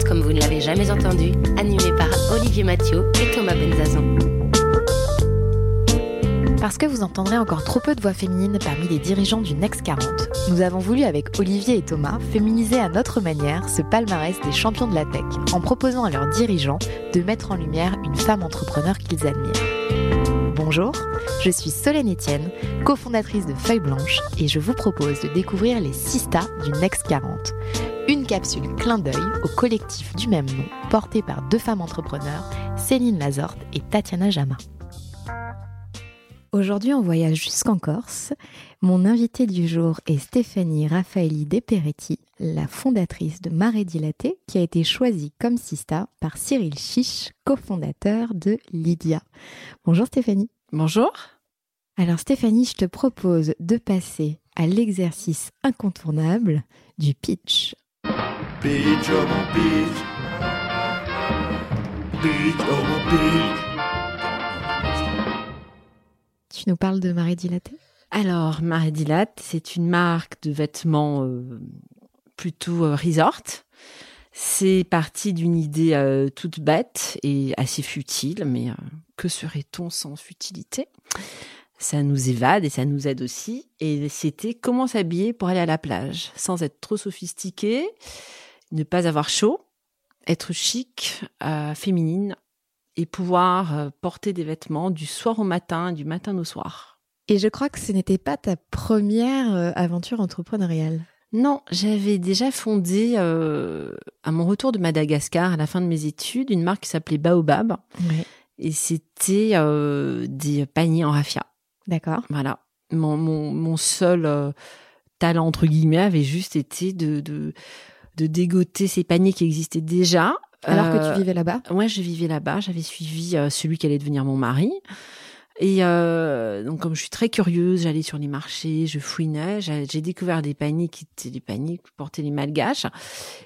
Next 40 comme vous ne l'avez jamais entendu, animé par Olivier Mathieu et Thomas Benzazon. Parce que vous entendrez encore trop peu de voix féminines parmi les dirigeants du Next 40, nous avons voulu avec Olivier et Thomas féminiser à notre manière ce palmarès des champions de la tech en proposant à leurs dirigeants de mettre en lumière une femme entrepreneur qu'ils admirent. Bonjour, je suis Solène Etienne, cofondatrice de Feuille Blanche et je vous propose de découvrir les 6 stars du Next 40. Une capsule clin d'œil au collectif du même nom porté par deux femmes entrepreneurs, Céline Lazorte et Tatiana Jama. Aujourd'hui, on voyage jusqu'en Corse. Mon invitée du jour est Stéphanie Raffaelli Deperetti, la fondatrice de Marée Dilatée, qui a été choisie comme sista par Cyril Chiche, cofondateur de Lydia. Bonjour Stéphanie. Bonjour. Alors Stéphanie, je te propose de passer à l'exercice incontournable du pitch. Oh mon oh mon. Tu nous parles de Marée Dilatée Alors, Marie Dilate, c'est une marque de vêtements euh, plutôt euh, resort. C'est parti d'une idée euh, toute bête et assez futile, mais euh, que serait-on sans futilité? Ça nous évade et ça nous aide aussi. Et c'était comment s'habiller pour aller à la plage, sans être trop sophistiqué, ne pas avoir chaud, être chic, euh, féminine et pouvoir euh, porter des vêtements du soir au matin, du matin au soir. Et je crois que ce n'était pas ta première euh, aventure entrepreneuriale. Non, j'avais déjà fondé à mon retour de Madagascar à la fin de mes études une marque qui s'appelait Baobab et c'était des paniers en raffia. D'accord. Voilà. Mon, mon, mon seul talent entre guillemets avait juste été de, de de dégoter ces paniers qui existaient déjà. Alors que Euh, tu vivais là-bas? Ouais, je vivais là-bas. J'avais suivi euh, celui qui allait devenir mon mari. Et euh, donc, comme je suis très curieuse, j'allais sur les marchés, je fouinais. J'ai j'ai découvert des paniers qui étaient des paniers que portaient les malgaches.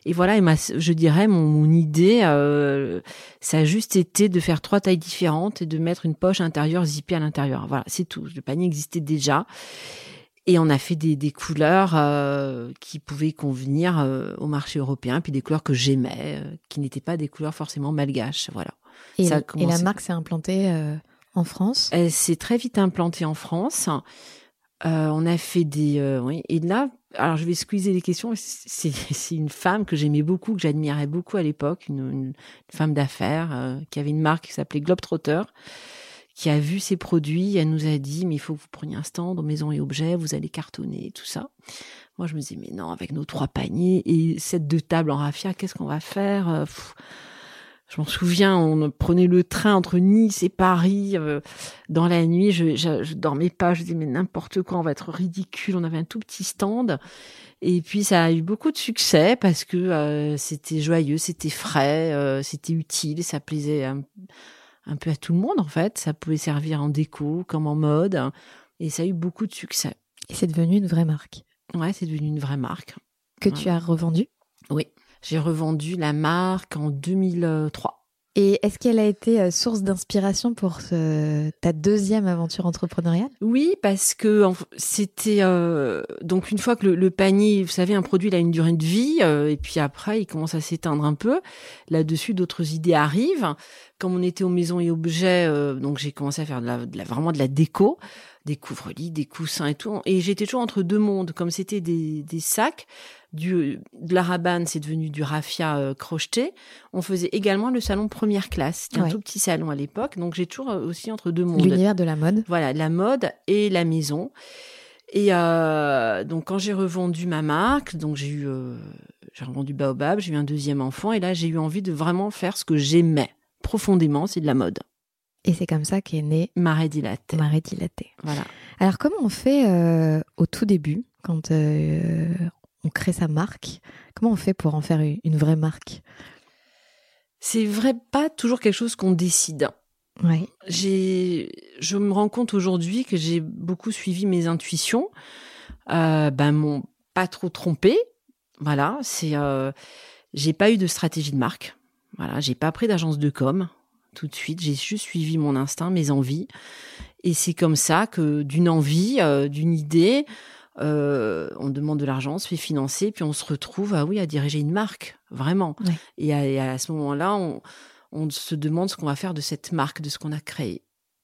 Et voilà, et ma, je dirais, mon, mon idée, euh, ça a juste été de faire trois tailles différentes et de mettre une poche intérieure zippée à l'intérieur. Voilà, c'est tout. Le panier existait déjà. Et on a fait des, des couleurs euh, qui pouvaient convenir euh, au marché européen, puis des couleurs que j'aimais, euh, qui n'étaient pas des couleurs forcément malgaches. Voilà. et, ça a et la marque s'est implantée euh, en France? Elle s'est très vite implantée en France. Euh, on a fait des... euh, oui. Et là, alors je vais squeezer les questions. C'est une femme que j'aimais beaucoup, que j'admirais beaucoup à l'époque, une, une femme d'affaires euh, qui avait une marque qui s'appelait Globetrotter, qui a vu ses produits. Elle nous a dit, mais il faut que vous preniez un stand aux maisons et objets, vous allez cartonner, tout ça. Moi, je me disais, mais non, avec nos trois paniers et cette deux tables en raffia, qu'est-ce qu'on va faire Euh, je m'en souviens, on prenait le train entre Nice et Paris euh, dans la nuit. Je, je, je dormais pas. Je disais mais n'importe quoi, on va être ridicule. On avait un tout petit stand. Et puis ça a eu beaucoup de succès parce que euh, c'était joyeux, c'était frais, euh, c'était utile, ça plaisait un, peu à tout le monde en fait. Ça pouvait servir en déco comme en mode. Et ça a eu beaucoup de succès. Et c'est devenu une vraie marque Ouais, c'est devenu une vraie marque. que Ouais. tu as revendue. Oui. J'ai revendu la marque en 2003. Et est-ce qu'elle a été euh, source d'inspiration pour ta deuxième aventure entrepreneuriale? Oui, parce que c'était euh, donc une fois que le, panier, vous savez, un produit il a une durée de vie euh, et puis après il commence à s'éteindre un peu. Là-dessus, d'autres idées arrivent. Comme on était aux maisons et objets, euh, donc j'ai commencé à faire de la- vraiment de la déco, des couvre-lits, des coussins et tout. Et j'étais toujours entre deux mondes, comme c'était des, des sacs. Du, de la rabane, c'est devenu du raffia euh, crocheté. On faisait également le salon première classe. C'était Ouais. un tout petit salon à l'époque, donc j'ai toujours euh, aussi entre deux mondes. L'univers de la mode. Voilà, la mode et la maison. Et euh, donc quand j'ai revendu ma marque, donc j'ai eu, euh, j'ai revendu Baobab, j'ai eu un deuxième enfant et là j'ai eu envie de vraiment faire ce que j'aimais profondément, c'est de la mode. Et c'est comme ça qu'est née Marée dilatée. Marée Dilatée. Voilà. Alors comment on fait euh, au tout début quand euh, on crée sa marque. Comment on fait pour en faire une vraie marque? C'est vrai, pas toujours quelque chose qu'on décide. Ouais. J'ai, je me rends compte aujourd'hui que j'ai beaucoup suivi mes intuitions. Euh, ben, m'ont pas trop trompé. Voilà, c'est, euh, j'ai pas eu de stratégie de marque. Voilà, j'ai pas pris d'agence de com tout de suite. J'ai juste suivi mon instinct, mes envies. Et c'est comme ça que d'une envie, euh, d'une idée, euh, on demande de l'argent, on se fait financer, puis on se retrouve ah oui, à diriger une marque, vraiment. Et, à, et à ce moment-là, on, on se demande ce qu'on va faire de cette marque, de ce qu'on a créé,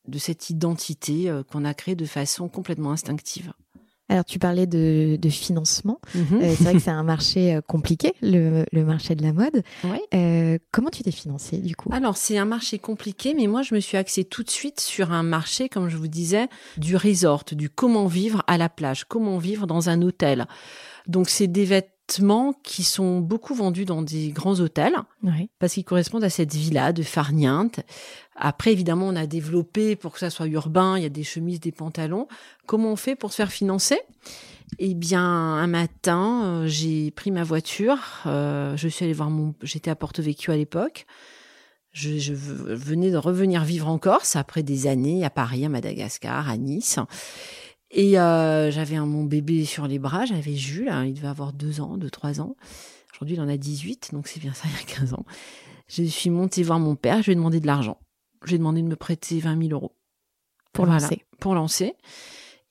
de cette identité euh, qu'on a créée de façon complètement instinctive. Alors, tu parlais de, de financement. Mhm. Euh, c'est vrai que c'est un marché euh, compliqué, le, le marché de la mode. Ouais. Euh, comment tu t'es financé du coup? Alors, c'est un marché compliqué, mais moi, je me suis axée tout de suite sur un marché, comme je vous disais, du resort, du comment vivre à la plage, comment vivre dans un hôtel. Donc, c'est des vêtements qui sont beaucoup vendus dans des grands hôtels parce qu'ils correspondent à cette villa de farniente. Après, évidemment, on a développé pour que ça soit urbain, il y a des chemises, des pantalons. Comment on fait pour se faire financer? Eh bien, un matin, euh, j'ai pris ma voiture, euh, je suis allée voir mon... J'étais à Porto Vecchio à l'époque. Je, je venais de revenir vivre en Corse après des années à Paris, à Madagascar, à Nice. Et euh, j'avais mon bébé sur les bras, j'avais Jules, hein, il devait avoir deux ans, deux, trois ans. Aujourd'hui, il en a 18, donc c'est bien ça, il y a 15 ans. Je suis montée voir mon père, je lui ai demandé de l'argent. Je lui ai demandé de me prêter 20 000 euros. Pour Voilà, lancer. Pour lancer.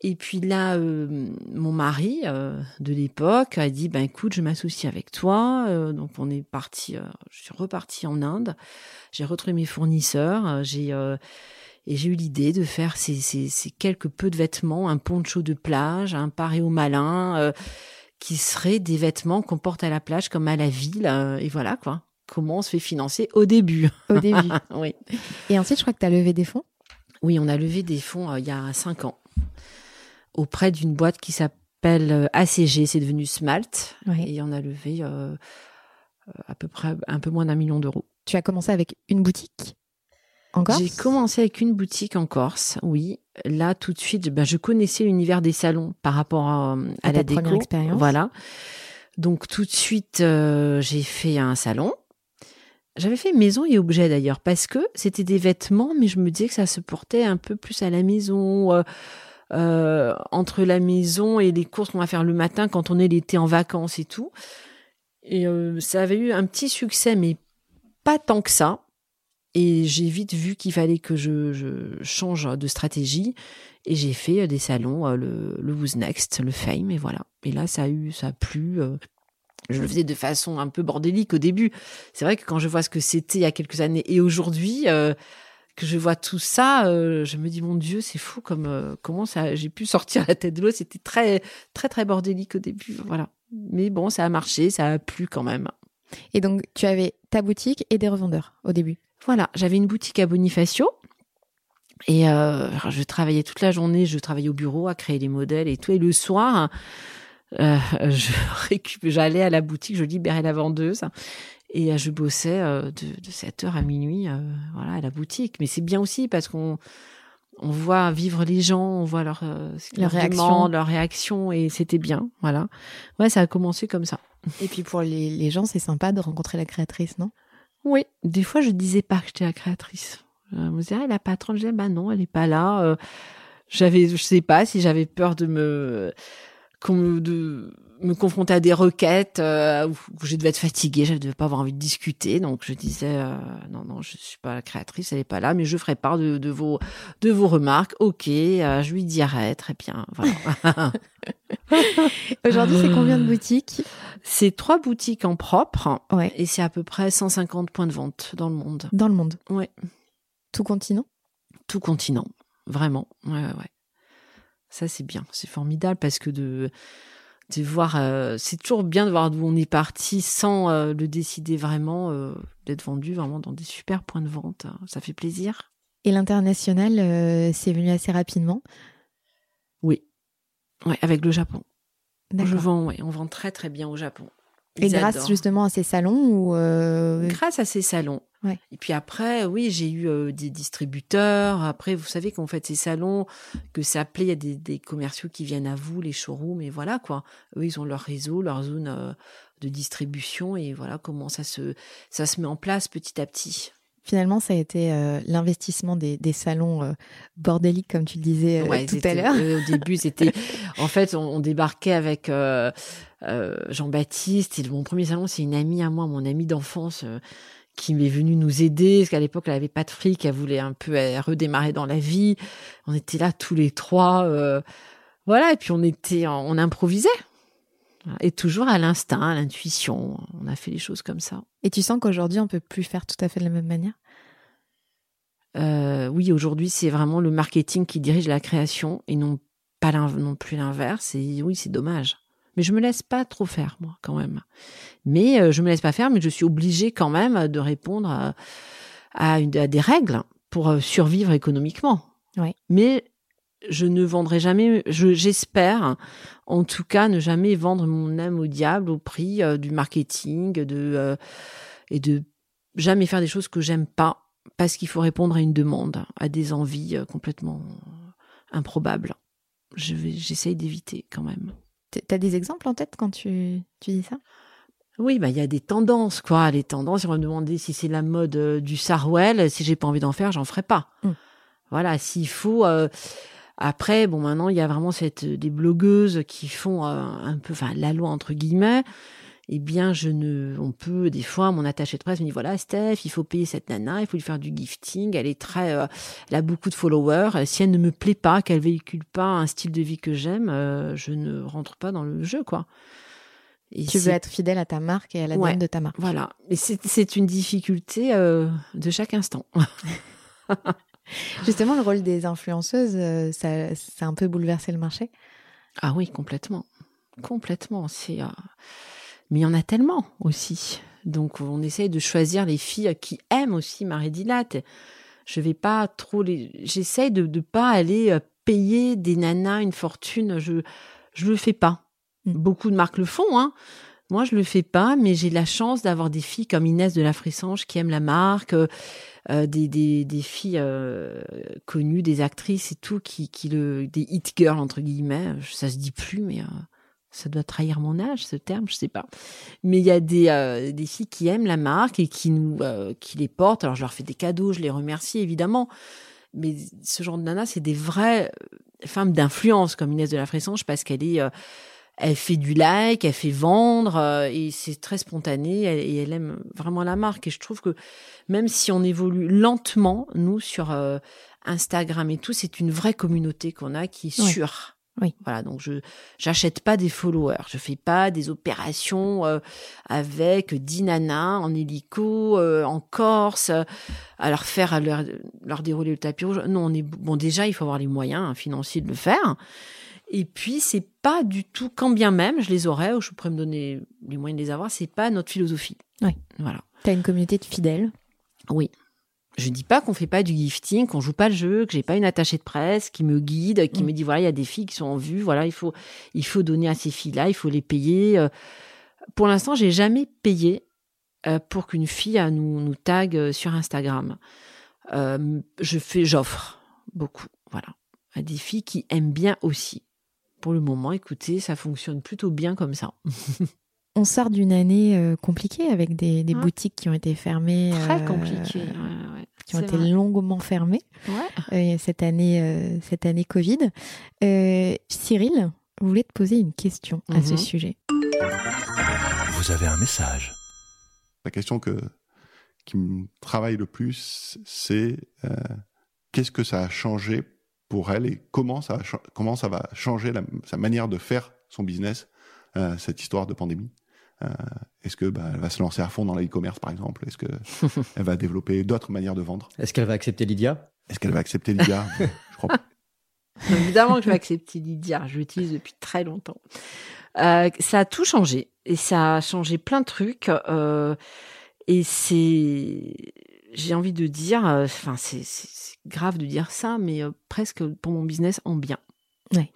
Et puis là, euh, mon mari euh, de l'époque a dit, ben écoute, je m'associe avec toi. Euh, donc on est parti, euh, je suis repartie en Inde. J'ai retrouvé mes fournisseurs. euh, j'ai euh, et j'ai eu l'idée de faire ces, ces, ces quelques peu de vêtements, un poncho de plage, un paréo malin, euh, qui seraient des vêtements qu'on porte à la plage comme à la ville. euh, et voilà quoi. Comment on se fait financer au début. Au début. oui. Et ensuite, je crois que tu as levé des fonds? Oui, on a levé des fonds euh, il y a cinq ans auprès d'une boîte qui s'appelle ACG, c'est devenu Smalt, Ouais. et on a levé à peu près un peu moins d'un million d'euros. Tu as commencé avec une boutique? En Corse? J'ai commencé avec une boutique en Corse, oui. Là, tout de suite, ben, je connaissais l'univers des salons par rapport à, à À la déco. expérience? Voilà. Donc tout de suite, euh, j'ai fait un salon. J'avais fait maison et objet d'ailleurs parce que c'était des vêtements, mais je me disais que ça se portait un peu plus à la maison, euh, euh, entre la maison et les courses qu'on va faire le matin quand on est l'été en vacances et tout. Et euh, ça avait eu un petit succès, mais pas tant que ça. Et j'ai vite vu qu'il fallait que je, change de stratégie. Et j'ai fait euh, des salons, euh, le, le Who's Next, le Fame, et voilà. Et là, ça a eu, ça a plu. euh, je le faisais de façon un peu bordélique au début. C'est vrai que quand je vois ce que c'était il y a quelques années et aujourd'hui, que je vois tout ça, je me dis mon Dieu, c'est fou comme comment ça, j'ai pu sortir la tête de l'eau. C'était très très très bordélique au début, voilà. Mais bon, ça a marché, ça a plu quand même. Et donc, tu avais ta boutique et des revendeurs au début. Voilà, j'avais une boutique à Bonifacio. Et euh, je travaillais toute la journée, je travaillais au bureau à créer les modèles et tout. Et le soir, euh, je j'allais à la boutique, je libérais la vendeuse et euh, je bossais de, de 7h à minuit voilà, à la boutique. Mais c'est bien aussi parce qu'on on voit vivre les gens, on voit leur, euh, Leur leur réaction et c'était bien. Voilà. Ouais, ça a commencé comme ça. Et puis pour les, les gens, c'est sympa de rencontrer la créatrice, non? Oui, des fois je disais pas que j'étais la créatrice. Je me disais, ah, la patronne, je disais, bah non, elle est pas là. Euh, j'avais, je sais pas si j'avais peur de me, de me confronter à des requêtes euh, où je devais être fatiguée, je devais pas avoir envie de discuter. Donc je disais, euh, non, non, je suis pas la créatrice, elle est pas là, mais je ferai part de, de vos, de vos remarques. Ok, euh, je lui dirai, très bien. Voilà. Aujourd'hui, c'est combien de boutiques? C'est trois boutiques en propre Ouais. et c'est à peu près 150 points de vente dans le monde. Dans le monde Ouais. Tout continent tout continent, vraiment. Ouais, ouais, ouais. Ça c'est bien, c'est formidable parce que de de voir, euh, c'est toujours bien de voir d'où on est parti sans euh, le décider vraiment, euh, d'être vendu vraiment dans des super points de vente. Ça fait plaisir. Et l'international, c'est venu assez rapidement. Oui, ouais, avec le Japon. Je vends, ouais, on vend très très bien au Japon. Et grâce adorent. justement à ces salons ou euh, Grâce à ces salons. Ouais. Et puis après, oui, j'ai eu euh, des distributeurs. Après, vous savez qu'on fait ces salons, que ça plaît, il y a des, des commerciaux qui viennent à vous, les showrooms, et voilà quoi. Eux, ils ont leur réseau, leur zone euh, de distribution, et voilà comment ça se, ça se met en place petit à petit. Finalement ça a été euh, l'investissement des, des salons euh, bordéliques comme tu le disais euh, Ouais, tout à l'heure. au début, c'était. En fait, on, on débarquait avec euh, euh, Jean-Baptiste. Et mon premier salon, c'est une amie à moi, mon amie d'enfance, euh, qui m'est venue nous aider. Parce qu'à l'époque, elle avait pas de fric. Elle voulait un peu redémarrer dans la vie. On était là tous les trois. euh, voilà. Et puis, on était, on improvisait. Et toujours à l'instinct, à l'intuition. On a fait les choses comme ça. Et tu sens qu'aujourd'hui on peut plus faire tout à fait de la même manière? Euh, oui, aujourd'hui, c'est vraiment le marketing qui dirige la création et non pas non plus l'inverse. Et oui, c'est dommage. Mais je me laisse pas trop faire, moi, quand même. Mais euh, je me laisse pas faire, mais je suis obligée quand même de répondre à, à une- à des règles pour euh, survivre économiquement. Ouais. Mais je ne vendrai jamais, je- j'espère, en tout cas, ne jamais vendre mon âme au diable au prix euh, du marketing, de euh, et de jamais faire des choses que j'aime pas parce qu'il faut répondre à une demande, à des envies euh, complètement improbables. Je j'essaye d'éviter quand même. T'as des exemples en tête quand tu, tu dis ça? Oui, bah il y a des tendances quoi. Les tendances, on va me demander si c'est la mode du Sarwell. Si j'ai pas envie d'en faire, j'en ferai pas. Mm. Voilà, s'il faut. euh, Après, bon, maintenant il y a vraiment cette des blogueuses qui font euh, un peu, enfin la loi entre guillemets. Eh bien, je ne, on peut des fois, mon attaché de presse me dit voilà, Steph, il faut payer cette nana, il faut lui faire du gifting. Elle est très, euh, elle a beaucoup de followers. Si elle ne me plaît pas, qu'elle véhicule pas un style de vie que j'aime, euh, je ne rentre pas dans le jeu, quoi. Et Tu veux être fidèle à ta marque et à l'ADN Ouais. de ta marque. voilà. Et c'est c'est une difficulté euh, de chaque instant. Justement, le rôle des influenceuses, euh, ça, ça a un peu bouleversé le marché. Ah oui, complètement. Complètement. C'est. euh, Mais il y en a tellement aussi. Donc on essaye de choisir les filles qui aiment aussi Marie Dilate. Je vais pas trop les. J'essaye de ne pas aller euh, payer des nanas une fortune. Je je le fais pas. Mm. Beaucoup de marques le font, hein. Moi, je le fais pas, mais j'ai la chance d'avoir des filles comme Inès de la Frissange qui aiment la marque, euh, euh, des, des, des filles euh, connues, des actrices et tout, qui, qui le, des hit girls entre guillemets. Ça se dit plus, mais euh, ça doit trahir mon âge, ce terme, je sais pas. Mais il y a des, euh, des filles qui aiment la marque et qui nous, euh, qui les portent. Alors je leur fais des cadeaux, je les remercie évidemment. Mais ce genre de nana, c'est des vraies femmes d'influence comme Inès de la Fressange parce qu'elle est, elle fait du like, elle fait vendre euh, et c'est très spontané elle- et elle aime vraiment la marque. Et je trouve que même si on évolue lentement, nous sur euh, Instagram et tout, c'est une vraie communauté qu'on a qui est Ouais. sûre. Oui. Voilà, donc je j'achète pas des followers, je fais pas des opérations euh, avec dix nanas en hélico, euh, en Corse, euh, à leur faire à leur, leur dérouler le tapis rouge. Non, on est bon déjà, il faut avoir les moyens hein, financiers de le faire. Et puis c'est pas du tout, quand bien même je les aurais, ou je pourrais me donner les moyens de les avoir, c'est pas notre philosophie. Oui. Voilà. T'as une communauté de fidèles? Oui. Je dis pas qu'on fait pas du gifting, qu'on joue pas le jeu, que j'ai pas une attachée de presse qui me guide, qui Mm. me dit voilà, il y a des filles qui sont en vue, voilà, il faut il faut donner à ces filles-là, il faut les payer. Euh, Pour l'instant, j'ai jamais payé euh, pour qu'une fille euh, nous nous tague sur Instagram. Euh, je fais j'offre beaucoup, voilà, à des filles qui aiment bien aussi. Pour le moment, écoutez, ça fonctionne plutôt bien comme ça. On sort d'une année euh, compliquée avec des, des Ouais. boutiques qui ont été fermées. Très euh, compliqué. ouais, ouais, Qui ont été vrai. longuement fermées Ouais. euh, cette année, euh, cette année Covid. Euh, Cyril voulait te poser une question à ce Mhm. sujet? Vous avez un message. La question que, qui me travaille le plus, c'est euh, qu'est-ce que ça a changé pour elle et comment ça, comment ça va changer la- sa manière de faire son business, euh, cette histoire de pandémie? Euh, Est-ce que bah, elle va se lancer à fond dans l'e-commerce, par exemple? Est-ce que elle va développer d'autres manières de vendre? Est-ce qu'elle va accepter Lydia? Est-ce qu'elle va accepter Lydia? Je crois pas. Évidemment que je vais accepter Lydia, je l'utilise depuis très longtemps. Euh, ça a tout changé et ça a changé plein de trucs euh, et c'est, j'ai envie de dire, euh, enfin c'est grave de dire ça, mais euh, presque pour mon business en bien. Ouais.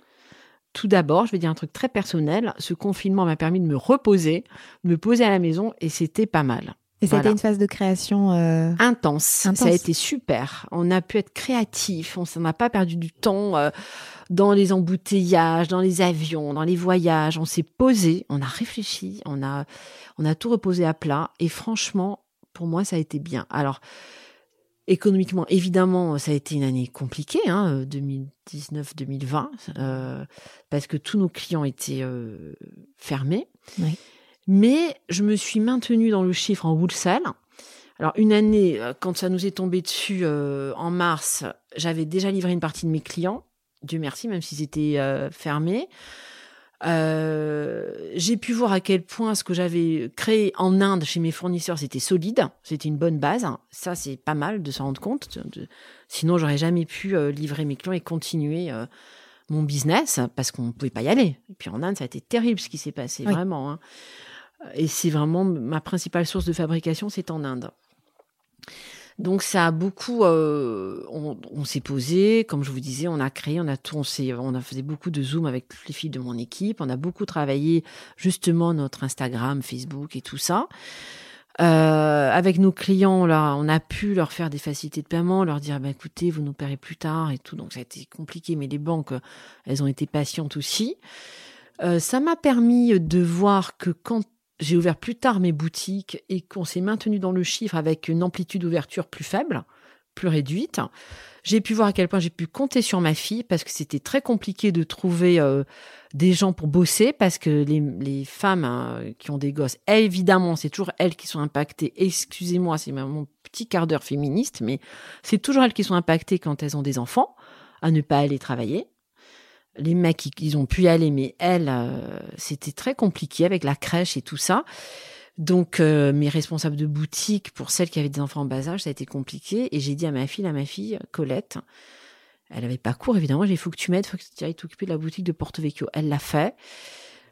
tout d'abord, je vais dire un truc très personnel. Ce confinement m'a permis de me reposer, de me poser à la maison et c'était pas mal. Et ça a Voilà. été une phase de création. euh, Intense. Intense. Ça a été super. On a pu être créatif. On n'a pas perdu du temps euh, dans les embouteillages, dans les avions, dans les voyages. On s'est posé, on a réfléchi, on a, on a tout reposé à plat. Et franchement, pour moi, ça a été bien. Alors, économiquement, évidemment, ça a été une année compliquée, hein, 2019-2020, euh, parce que tous nos clients étaient euh, fermés. Oui. Mais je me suis maintenue dans le chiffre en wholesale. Alors une année, euh, quand ça nous est tombé dessus euh, en mars, j'avais déjà livré une partie de mes clients. Dieu merci, même s'ils étaient euh, fermés. Euh, j'ai pu voir à quel point ce que j'avais créé en Inde chez mes fournisseurs, c'était solide, c'était une bonne base. Ça, c'est pas mal de s'en rendre compte. Sinon, j'aurais jamais pu euh, livrer mes clients et continuer euh, mon business parce qu'on ne pouvait pas y aller. Et puis en Inde, ça a été terrible ce qui s'est passé, Oui. vraiment. hein. Et c'est vraiment ma principale source de fabrication, c'est en Inde. Donc ça a beaucoup, euh, on, s'est posé, comme je vous disais, on a créé, on a tout, on a fait beaucoup de zoom avec les filles de mon équipe, on a beaucoup travaillé justement notre Instagram, Facebook et tout ça. Euh, avec nos clients là, on a pu leur faire des facilités de paiement, leur dire bah écoutez, vous nous paierez plus tard et tout. Donc ça a été compliqué, mais les banques, elles ont été patientes aussi. Euh, ça m'a permis de voir que quand j'ai ouvert plus tard mes boutiques et qu'on s'est maintenu dans le chiffre avec une amplitude d'ouverture plus faible, plus réduite. J'ai pu voir à quel point j'ai pu compter sur ma fille parce que c'était très compliqué de trouver euh, des gens pour bosser parce que les, femmes hein, qui ont des gosses, évidemment, c'est toujours elles qui sont impactées. Excusez-moi, c'est mon petit quart d'heure féministe, mais c'est toujours elles qui sont impactées quand elles ont des enfants à ne pas aller travailler. Les mecs, ils, ont pu y aller, mais elles, euh, c'était très compliqué avec la crèche et tout ça. Donc, euh, mes responsables de boutique, pour celles qui avaient des enfants en bas âge, ça a été compliqué. Et j'ai dit à ma fille, à ma fille, Colette, elle avait pas cours, évidemment, j'ai dit, faut que tu m'aides, faut que tu ailles t'occuper de la boutique de Porto Vecchio. Elle l'a fait.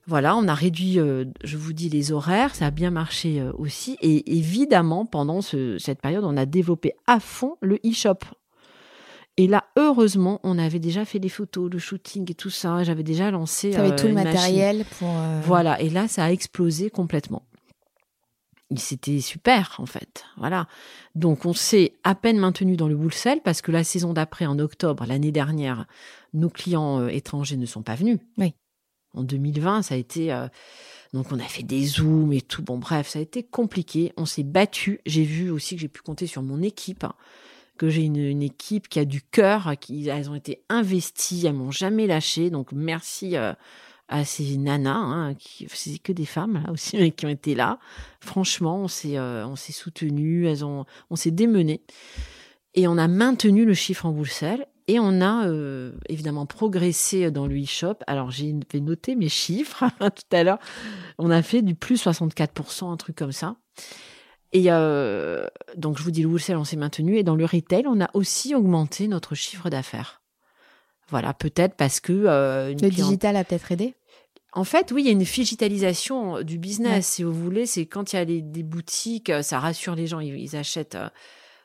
Voilà, on a réduit, euh, je vous dis, les horaires, ça a bien marché euh, aussi. Et évidemment, pendant ce- cette période, on a développé à fond le e-shop. Et là, heureusement, on avait déjà fait des photos, le shooting et tout ça. J'avais déjà lancé. Tu avais euh, tout le machine. matériel pour. euh, Voilà, et là, ça a explosé complètement. C'était super, en fait. Voilà. Donc, on s'est à peine maintenu dans le wholesale parce que la saison d'après, en octobre, l'année dernière, nos clients euh, étrangers ne sont pas venus. Oui. En 2020, ça a été. euh, donc, on a fait des zooms et tout. Bon, bref, ça a été compliqué. On s'est battu. J'ai vu aussi que j'ai pu compter sur mon équipe, que j'ai une, équipe qui a du cœur, qui elles ont été investies, elles m'ont jamais lâché. Donc, merci. euh, à ces nanas, hein, qui c'est que des femmes là aussi qui ont été là. Franchement, on s'est euh, on s'est soutenus, elles ont on s'est démené et on a maintenu le chiffre en wholesale et on a euh, évidemment progressé dans le e-shop. Alors j'ai noter mes chiffres tout à l'heure. On a fait du plus 64%, un truc comme ça. Et euh, donc je vous dis le wholesale, on s'est maintenu et dans le retail, on a aussi augmenté notre chiffre d'affaires. Voilà, peut-être parce que euh, une Le digital a peut-être aidé? en fait, oui, il y a une digitalisation du business, Ouais. si vous voulez. C'est quand il y a les- des boutiques, ça rassure les gens, ils, ils achètent euh,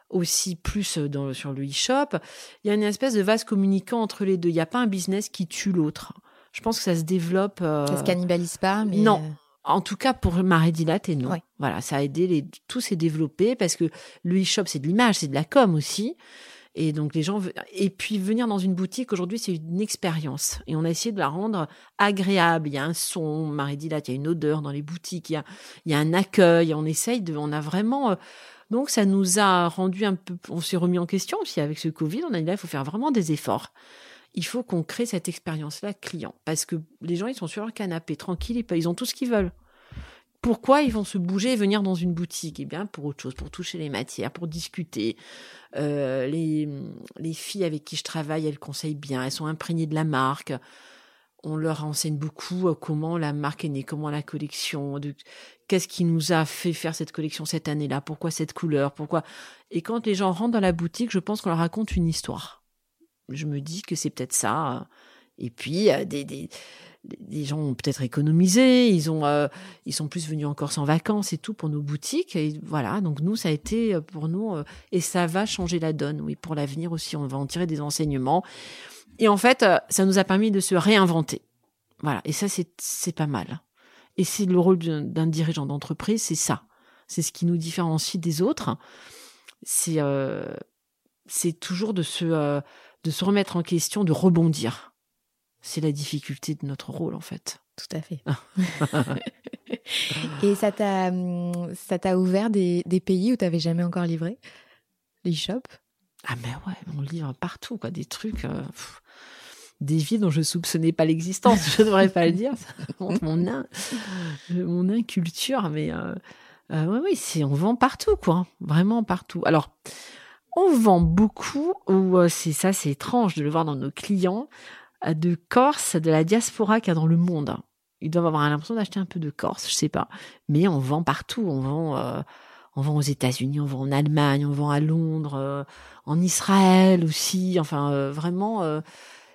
aussi plus dans, sur le e-shop. Il y a une espèce de vase communicant entre les deux. Il n'y a pas un business qui tue l'autre. Je pense que ça se développe. euh, Ça se cannibalise pas, mais. non. En tout cas, pour Marais Dilaté, non. Ouais. Voilà, ça a aidé, les, tout s'est développé parce que le e-shop, c'est de l'image, c'est de la com aussi. Et donc, les gens. Et puis, venir dans une boutique, aujourd'hui, c'est une expérience. Et on a essayé de la rendre agréable. Il y a un son, Marie il y a une odeur dans les boutiques, il y a, il y a un accueil. On essaye de. On a vraiment. euh, donc, ça nous a rendu un peu. On s'est remis en question aussi avec ce Covid. On a dit là, il faut faire vraiment des efforts. Il faut qu'on crée cette expérience-là client. Parce que les gens, ils sont sur leur canapé, tranquilles, ils ont tout ce qu'ils veulent. Pourquoi ils vont se bouger et venir dans une boutique? Eh bien, pour autre chose, pour toucher les matières, pour discuter. Euh, les, les filles avec qui je travaille, elles conseillent bien, elles sont imprégnées de la marque. On leur enseigne beaucoup euh, comment la marque est née, comment la collection, qu'est-ce qui nous a fait faire cette collection cette année-là, pourquoi cette couleur, pourquoi? Et quand les gens rentrent dans la boutique, je pense qu'on leur raconte une histoire. Je me dis que c'est peut-être ça. Et puis, euh, des, des, des gens ont peut-être économisé, ils ont, euh, ils sont plus venus en Corse en vacances et tout pour nos boutiques. Et voilà, donc nous, ça a été euh, pour nous, et ça va changer la donne, oui, pour l'avenir aussi, on va en tirer des enseignements. Et en fait, ça nous a permis de se réinventer. Voilà. Et ça, c'est pas mal. Et c'est le rôle d'un dirigeant d'entreprise, c'est ça. C'est ce qui nous différencie des autres. C'est toujours de se de se remettre en question, de rebondir. C'est la difficulté de notre rôle en fait. Tout à fait. Et ça t'a, hum, ça t'a ouvert des, des pays où tu n'avais jamais encore livré? L'e-shop Ah mais ouais, on livre partout quoi, des trucs. euh, des vies dont je soupçonnais pas l'existence, je ne devrais pas le dire, ça montre mon, in- mon inculture, mais euh, euh, ouais, oui, c'est, on vend partout, quoi, vraiment partout. Alors, on vend beaucoup, ou euh, c'est ça, c'est étrange de le voir dans nos clients, euh, de Corse, de la diaspora qu'il y a dans le monde. Ils doivent avoir l'impression d'acheter un peu de Corse, je sais pas, mais on vend partout, on vend. euh, on vend aux États-Unis, on vend en Allemagne, on vend à Londres, euh, en Israël aussi. Enfin, euh, vraiment, euh,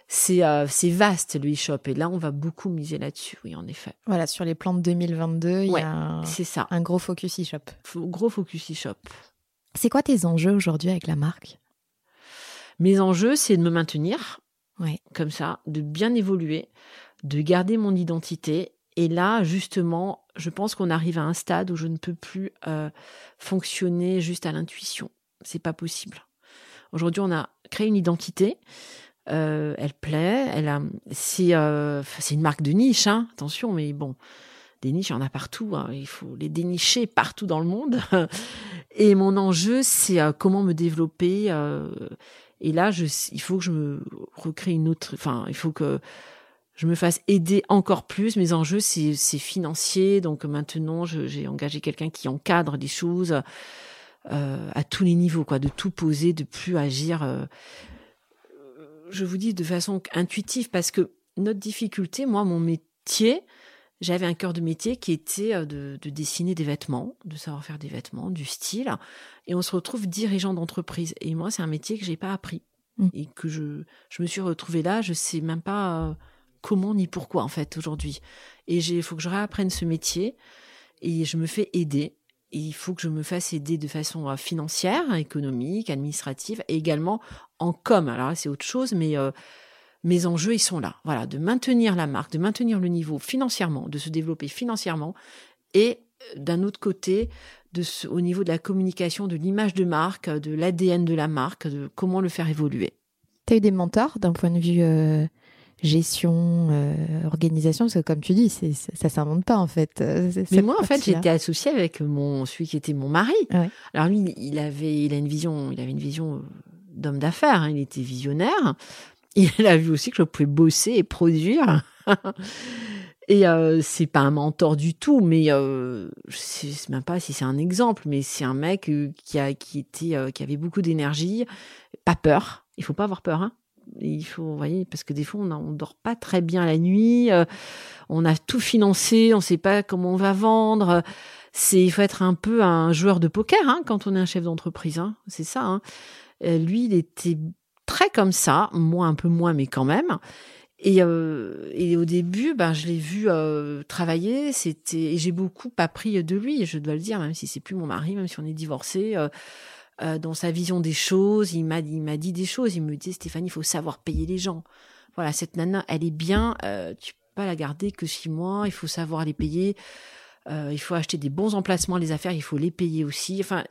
c'est euh, c'est vaste le e-shop. Et là, on va beaucoup miser là-dessus, oui, en effet. Voilà, sur les plans de 2022, il Ouais, y a un, C'est ça. un gros focus e-shop. Gros focus e-shop. C'est quoi tes enjeux aujourd'hui avec la marque? Mes enjeux, c'est de me maintenir, Ouais. comme ça, de bien évoluer, de garder mon identité. Et là, justement, je pense qu'on arrive à un stade où je ne peux plus euh, fonctionner juste à l'intuition. C'est pas possible. Aujourd'hui, on a créé une identité. Euh, elle plaît. Elle a. C'est euh, c'est une marque de niche, hein, attention, mais bon, des niches, il y en a partout. hein, il faut les dénicher partout dans le monde. Et mon enjeu, c'est euh, comment me développer. euh, et là, je, il faut que je me recrée une autre. Enfin, il faut que je me fasse aider encore plus. Mes enjeux, c'est c'est financier. Donc maintenant, j'ai engagé quelqu'un qui encadre les choses euh, à tous les niveaux, quoi, de tout poser, de plus agir. euh, je vous dis de façon intuitive parce que notre difficulté, moi, mon métier, j'avais un cœur de métier qui était euh, de, de dessiner des vêtements, de savoir faire des vêtements, du style, et on se retrouve dirigeant d'entreprise. Et moi, c'est un métier que j'ai pas appris Mm. et que je, je me suis retrouvée là. Je sais même pas euh, comment ni pourquoi en fait aujourd'hui. Et il faut que je réapprenne ce métier et je me fais aider. Et il faut que je me fasse aider de façon euh, financière, économique, administrative et également en com. Alors là, c'est autre chose, mais euh, mes enjeux, ils sont là. Voilà, de maintenir la marque, de maintenir le niveau financièrement, de se développer financièrement et euh, d'un autre côté, de ce- au niveau de la communication, de l'image de marque, de l'ADN de la marque, de comment le faire évoluer. Tu as eu des mentors d'un point de vue euh, gestion, euh, organisation? Parce que comme tu dis, c'est, ça s'invente pas en fait. c'est- Mais moi, en fait, j'étais associée avec mon celui qui était mon mari. Ouais. Alors lui, il avait, il a une vision, il avait une vision d'homme d'affaires. hein, il était visionnaire. Il a vu aussi que je pouvais bosser et produire. et euh, c'est pas un mentor du tout, mais euh, je sais même pas si c'est un exemple, mais c'est un mec euh, qui a, qui était, euh, qui avait beaucoup d'énergie, pas peur. Il faut pas avoir peur, hein. Il faut, vous voyez, parce que des fois, on, on dort pas très bien la nuit. on a tout financé, on sait pas comment on va vendre. C'est, il faut être un peu un joueur de poker hein, quand on est un chef d'entreprise. Hein, c'est ça. Lui, il était très comme ça, moi un peu moins, mais quand même. Et, euh, et au début, ben, je l'ai vu euh, travailler. C'était, et j'ai beaucoup appris de lui. Je dois le dire, même si c'est plus mon mari, même si on est divorcé. euh, dans sa vision des choses, il m'a, il m'a dit des choses. Il me dit Stéphanie, il faut savoir payer les gens. Voilà, cette nana, elle est bien. tu peux pas la garder que six mois. Il faut savoir les payer. Il faut acheter des bons emplacements, les affaires. Il faut les payer aussi. Enfin,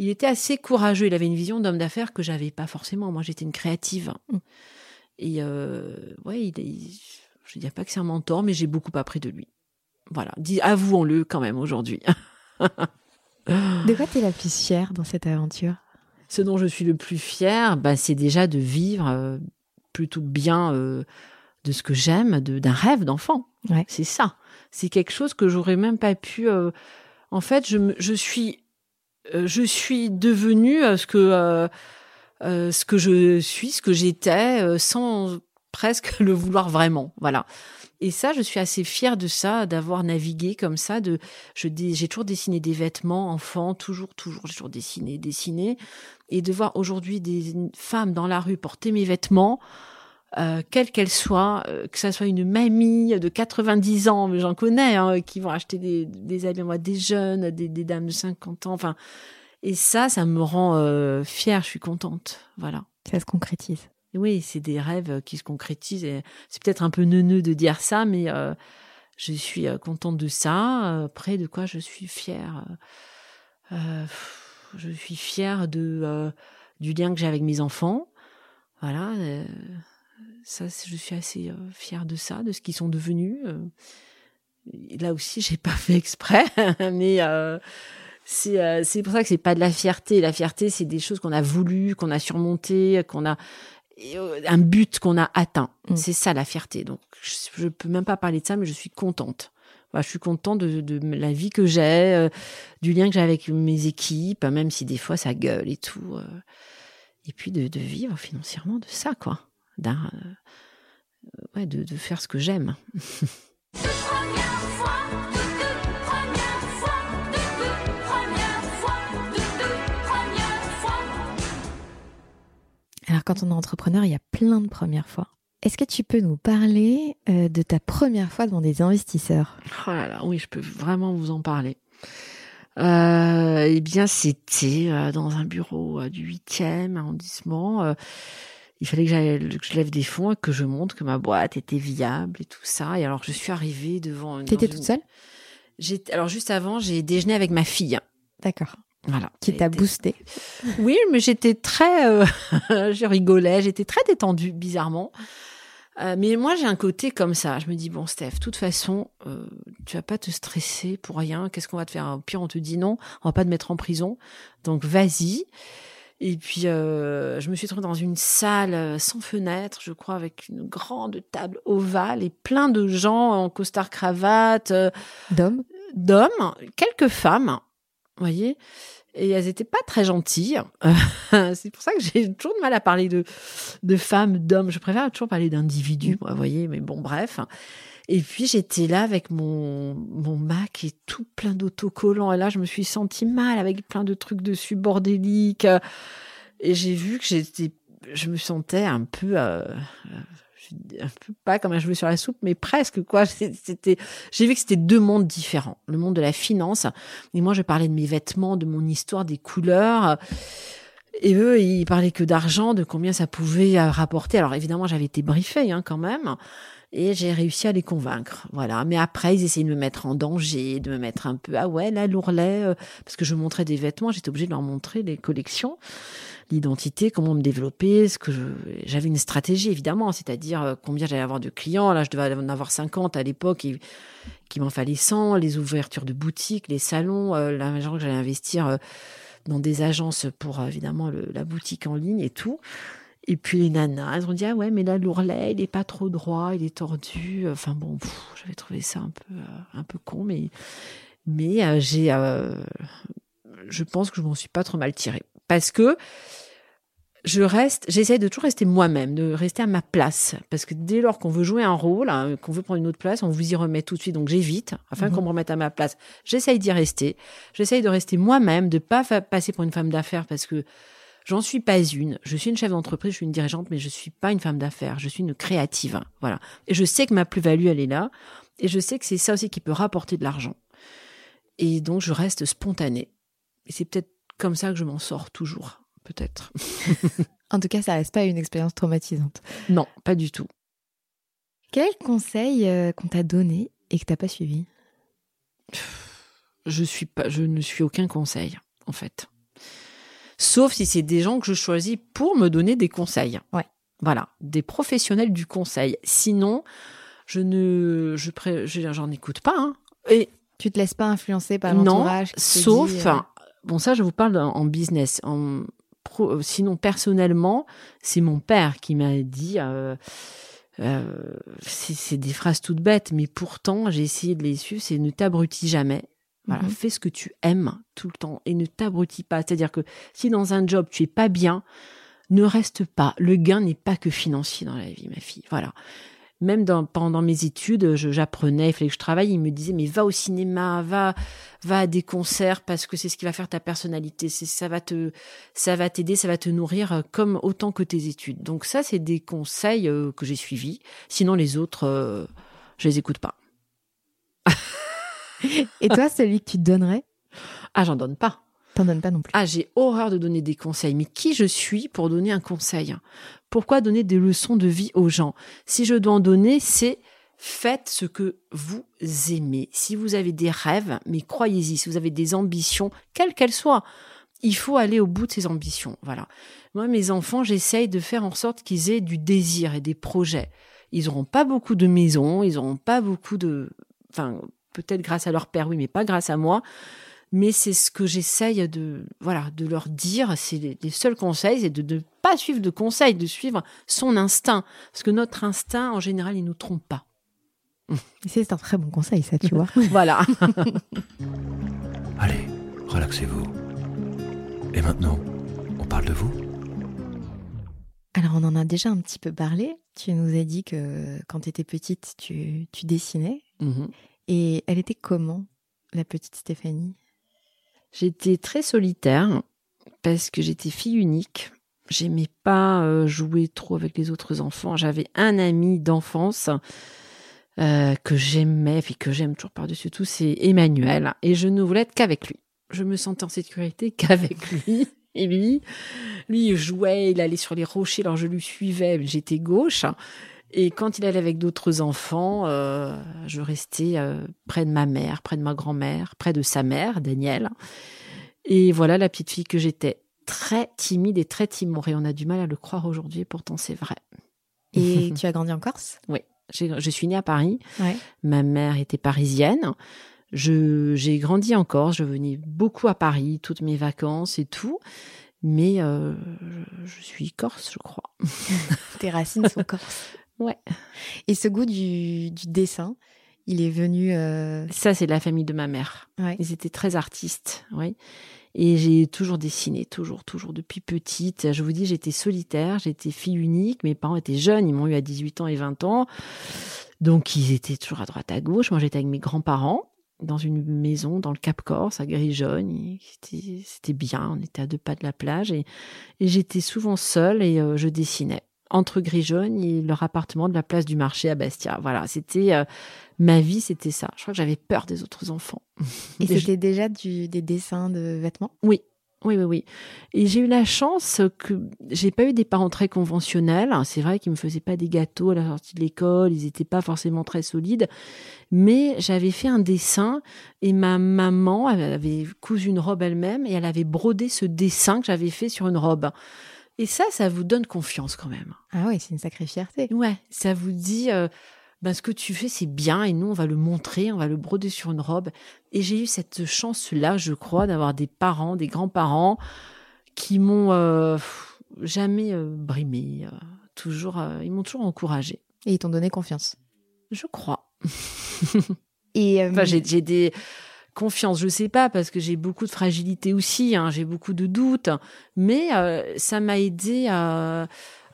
il était assez courageux. Il avait une vision d'homme d'affaires que j'avais pas forcément. Moi, j'étais une créative. Mm. Et euh, ouais, il, il- je ne dirais pas que c'est un mentor, mais j'ai beaucoup appris de lui. Voilà, Dis- avouons-le quand même aujourd'hui. De quoi tu es la plus fière dans cette aventure? Ce dont je suis le plus fière, bah, c'est déjà de vivre euh, plutôt bien euh, de ce que j'aime, de- d'un rêve d'enfant. Ouais. C'est ça. C'est quelque chose que j'aurais même pas pu. euh, En fait, je, me- je suis, je suis devenue euh, ce que euh, euh, ce que je suis, ce que j'étais, euh, sans presque le vouloir vraiment. Voilà. Et ça, je suis assez fière de ça, d'avoir navigué comme ça. De, je j'ai toujours dessiné des vêtements, enfants, toujours, toujours, toujours dessiné, dessiné, et de voir aujourd'hui des femmes dans la rue porter mes vêtements, euh, quelles qu'elles soient, euh, que ça soit une mamie de 90 ans, mais j'en connais, hein, qui vont acheter des, des habits, moi, des jeunes, des, des dames de 50 ans, enfin. Et ça, ça me rend euh, fière, je suis contente. Voilà. Ça se concrétise. Oui, c'est des rêves qui se concrétisent. et C'est peut-être un peu neuneux de dire ça, mais euh, je suis euh, contente de ça. Après, de quoi je suis fière Euh, Je suis fière de euh, du lien que j'ai avec mes enfants. Voilà, euh, ça, je suis assez euh, fière de ça, de ce qu'ils sont devenus. euh. Là aussi, j'ai pas fait exprès, mais euh, c'est pour ça que c'est pas de la fierté. La fierté, c'est des choses qu'on a voulu, qu'on a surmonté, qu'on a un but qu'on a atteint. Mm. C'est ça la fierté. Donc je, je peux même pas parler de ça, mais je suis contente. Je suis contente de, de la vie que j'ai, euh, du lien que j'ai avec mes équipes, même si des fois ça gueule et tout. euh. et puis de, de vivre financièrement de ça, quoi. Euh, ouais, de, de faire ce que j'aime. Alors, quand on est entrepreneur, il y a plein de premières fois. Est-ce que tu peux nous parler euh, de ta première fois devant des investisseurs? Oh là là, oui, je peux vraiment vous en parler. Euh, eh bien, c'était euh, dans un bureau du 8e arrondissement. Il fallait que, je lève des fonds et que je montre que ma boîte était viable et tout ça. Et alors, je suis arrivée devant. une- T'étais toute une- seule? Alors, juste avant, j'ai déjeuné avec ma fille. D'accord. Voilà. Qui t'a boosté Oui, mais j'étais très, euh, je rigolais, j'étais très détendue, bizarrement. Euh, mais moi, j'ai un côté comme ça. Je me dis bon, Steph, de toute façon, euh, tu vas pas te stresser pour rien. Qu'est-ce qu'on va te faire? Au pire, on te dit non, on va pas te mettre en prison. Donc, vas-y. Et puis, euh, je me suis trouvée dans une salle euh, sans fenêtre, je crois, avec une grande table ovale et plein de gens en costard cravate. euh, D'homme d'hommes, quelques femmes, vous voyez, et elles étaient pas très gentilles. c'est pour ça que j'ai toujours de mal à parler de, de femmes, d'hommes. Je préfère toujours parler d'individus, vous voyez, mais bon, bref. Et puis j'étais là avec mon, mon Mac et tout plein d'autocollants. Et là, je me suis sentie mal avec plein de trucs dessus bordéliques. Et j'ai vu que j'étais, je me sentais un peu, euh, un peu pas comme un cheveu sur la soupe, mais presque quoi. C'était, j'ai vu que c'était deux mondes différents. Le monde de la finance. Et moi, je parlais de mes vêtements, de mon histoire, des couleurs. Et eux, ils parlaient que d'argent, de combien ça pouvait euh, rapporter. Alors évidemment, j'avais été briefée hein, quand même. Et j'ai réussi à les convaincre. Voilà. Mais après, ils essayaient de me mettre en danger, de me mettre un peu, ah ouais, là, l'ourlet, euh, parce que je montrais des vêtements, j'étais obligée de leur montrer les collections, l'identité, comment me développer, ce que j'avais une stratégie, évidemment, c'est-à-dire euh, combien j'allais avoir de clients. Là, je devais en avoir 50 à l'époque, et qu'il m'en fallait 100, les ouvertures de boutiques, les salons, euh, l'argent que j'allais investir euh, dans des agences pour, euh, évidemment, le, la boutique en ligne et tout. Et puis les nanas, elles ont dit ah ouais mais là l'ourlet il est pas trop droit, il est tordu. Enfin bon, j'avais trouvé ça un peu euh, un peu con, mais mais euh, j'ai, euh, je pense que je m'en suis pas trop mal tirée parce que je reste, j'essaie de toujours rester moi-même, de rester à ma place, parce que dès lors qu'on veut jouer un rôle, hein, qu'on veut prendre une autre place, on vous y remet tout de suite. Donc j'évite, afin Mhm. qu'on me remette à ma place. J'essaye d'y rester. J'essaye de rester moi-même, de pas fa- passer pour une femme d'affaires, parce que J'en suis pas une. Je suis une chef d'entreprise, je suis une dirigeante, mais je suis pas une femme d'affaires. Je suis une créative. Voilà. Et je sais que ma plus-value, elle est là. Et je sais que c'est ça aussi qui peut rapporter de l'argent. Et donc, je reste spontanée. Et c'est peut-être comme ça que je m'en sors toujours. Peut-être. En tout cas, ça reste pas une expérience traumatisante. Non, pas du tout. Quel conseil euh, qu'on t'a donné et que t'as pas suivi? Je suis pas, je ne suis aucun conseil, en fait. Sauf si c'est des gens que je choisis pour me donner des conseils. Ouais. Voilà, des professionnels du conseil. Sinon, je ne, je pré- je- j'en écoute pas. hein. Et Tu te laisses pas influencer par l'entourage sauf, dit, euh, bon ça, je vous parle en, business. En pro- sinon, personnellement, c'est mon père qui m'a dit. euh, euh, c'est c'est des phrases toutes bêtes, mais pourtant, j'ai essayé de les suivre. C'est ne t'abrutis jamais. Voilà, Mhm. fais ce que tu aimes tout le temps et ne t'abrutis pas. C'est-à-dire que si dans un job tu es pas bien, ne reste pas. Le gain n'est pas que financier dans la vie, ma fille. Voilà. Même dans, pendant mes études, j'apprenais, il fallait que je travaille. Il me disait mais va au cinéma, va, va à des concerts parce que c'est ce qui va faire ta personnalité. C'est ça va te, ça va t'aider, ça va te nourrir euh, comme autant que tes études. Donc ça, c'est des conseils euh, que j'ai suivis. Sinon les autres, euh, je les écoute pas. Et toi, celui que tu te donnerais? Ah, j'en donne pas. T'en donnes pas non plus. Ah, j'ai horreur de donner des conseils. Mais qui je suis pour donner un conseil? Pourquoi donner des leçons de vie aux gens? Si je dois en donner, c'est faites ce que vous aimez. Si vous avez des rêves, mais croyez-y, si vous avez des ambitions, quelles qu'elles soient, il faut aller au bout de ces ambitions. Voilà. Moi, mes enfants, j'essaye de faire en sorte qu'ils aient du désir et des projets. Ils n'auront pas beaucoup de maisons, ils n'auront pas beaucoup de... Enfin, peut-être grâce à leur père, oui, mais pas grâce à moi. Mais c'est ce que j'essaye de, voilà, de leur dire. C'est les, les seuls conseils, c'est de ne pas suivre de conseils, de suivre son instinct. Parce que notre instinct, en général, il nous trompe pas. C'est un très bon conseil, ça, tu vois. Voilà. Allez, relaxez-vous. Et maintenant, on parle de vous Alors, on en a déjà un petit peu parlé. Tu nous as dit que quand tu étais petite, tu, tu dessinais. Mhm. Et elle était comment, la petite Stéphanie? J'étais très solitaire parce que j'étais fille unique. J'aimais pas euh, jouer trop avec les autres enfants. J'avais un ami d'enfance euh, que j'aimais, et que j'aime toujours par-dessus tout, c'est Emmanuel. Et je ne voulais être qu'avec lui. Je me sentais en sécurité qu'avec lui. Et lui, lui, il jouait, il allait sur les rochers, alors je lui suivais, j'étais gauche. Et quand il allait avec d'autres enfants, euh, je restais euh, près de ma mère, près de ma grand-mère, près de sa mère, Danielle. Et voilà la petite fille que j'étais. Très timide et très timorée. On a du mal à le croire aujourd'hui, pourtant c'est vrai. Et tu as grandi en Corse? J'ai- Je suis née à Paris. Ouais. Ma mère était parisienne. Je, j'ai grandi en Corse. Je venais beaucoup à Paris, toutes mes vacances et tout. Mais euh, je, je suis corse, je crois. Tes racines sont corses. Ouais. Et ce goût du, du dessin, il est venu. euh, Ça, c'est de la famille de ma mère. ouais. Ils étaient très artistes, oui. Et j'ai toujours dessiné, toujours, toujours, depuis petite. Je vous dis, j'étais solitaire, j'étais fille unique. Mes parents étaient jeunes, ils m'ont eu à 18 ans et 20 ans. Donc, ils étaient toujours à droite, à gauche. Moi, j'étais avec mes grands-parents dans une maison dans le Cap Corse, à Grijogne. Et C'était c'était bien, on était à deux pas de la plage. Et, et j'étais souvent seule et euh, je dessinais entre Grijogne et leur appartement de la place du marché à Bastia. Voilà, c'était euh, ma vie, c'était ça. Je crois que j'avais peur des autres enfants. Et c'était déjà du, des dessins de vêtements? Oui, oui, oui, oui. Et j'ai eu la chance que j'ai pas eu des parents très conventionnels. C'est vrai qu'ils me faisaient pas des gâteaux à la sortie de l'école, ils étaient pas forcément très solides. Mais j'avais fait un dessin et ma maman elle avait cousu une robe elle-même et elle avait brodé ce dessin que j'avais fait sur une robe. Et ça, ça vous donne confiance quand même. Ah oui, c'est une sacrée fierté. Ouais, ça vous dit, euh, ben, ce que tu fais, c'est bien, et nous, on va le montrer, on va le broder sur une robe. Et j'ai eu cette chance-là, je crois, d'avoir des parents, des grands-parents, qui m'ont euh, jamais euh, brimé, euh, toujours, ils m'ont toujours encouragé. Et ils t'ont donné confiance. Je crois. Et Enfin, j'ai des confiances, je sais pas, parce que j'ai beaucoup de fragilité aussi, hein, j'ai beaucoup de doutes, mais euh, ça m'a aidé à,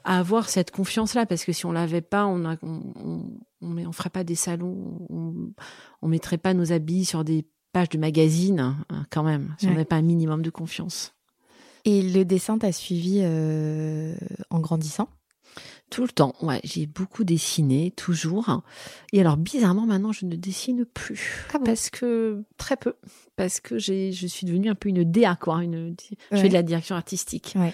à avoir cette confiance-là, parce que si on l'avait pas, on, a, on, ferait pas des salons, on, on mettrait pas nos habits sur des pages de magazines, hein, quand même, si on n'avait pas un minimum de confiance. et le dessin t'a suivi euh, en grandissant? Tout le temps, ouais, j'ai beaucoup dessiné, toujours. Et alors, bizarrement, maintenant, je ne dessine plus. Ah bon? Parce que, très peu. Parce que j'ai, je suis devenue un peu une DA, quoi. Une, Je fais de la direction artistique. Ouais.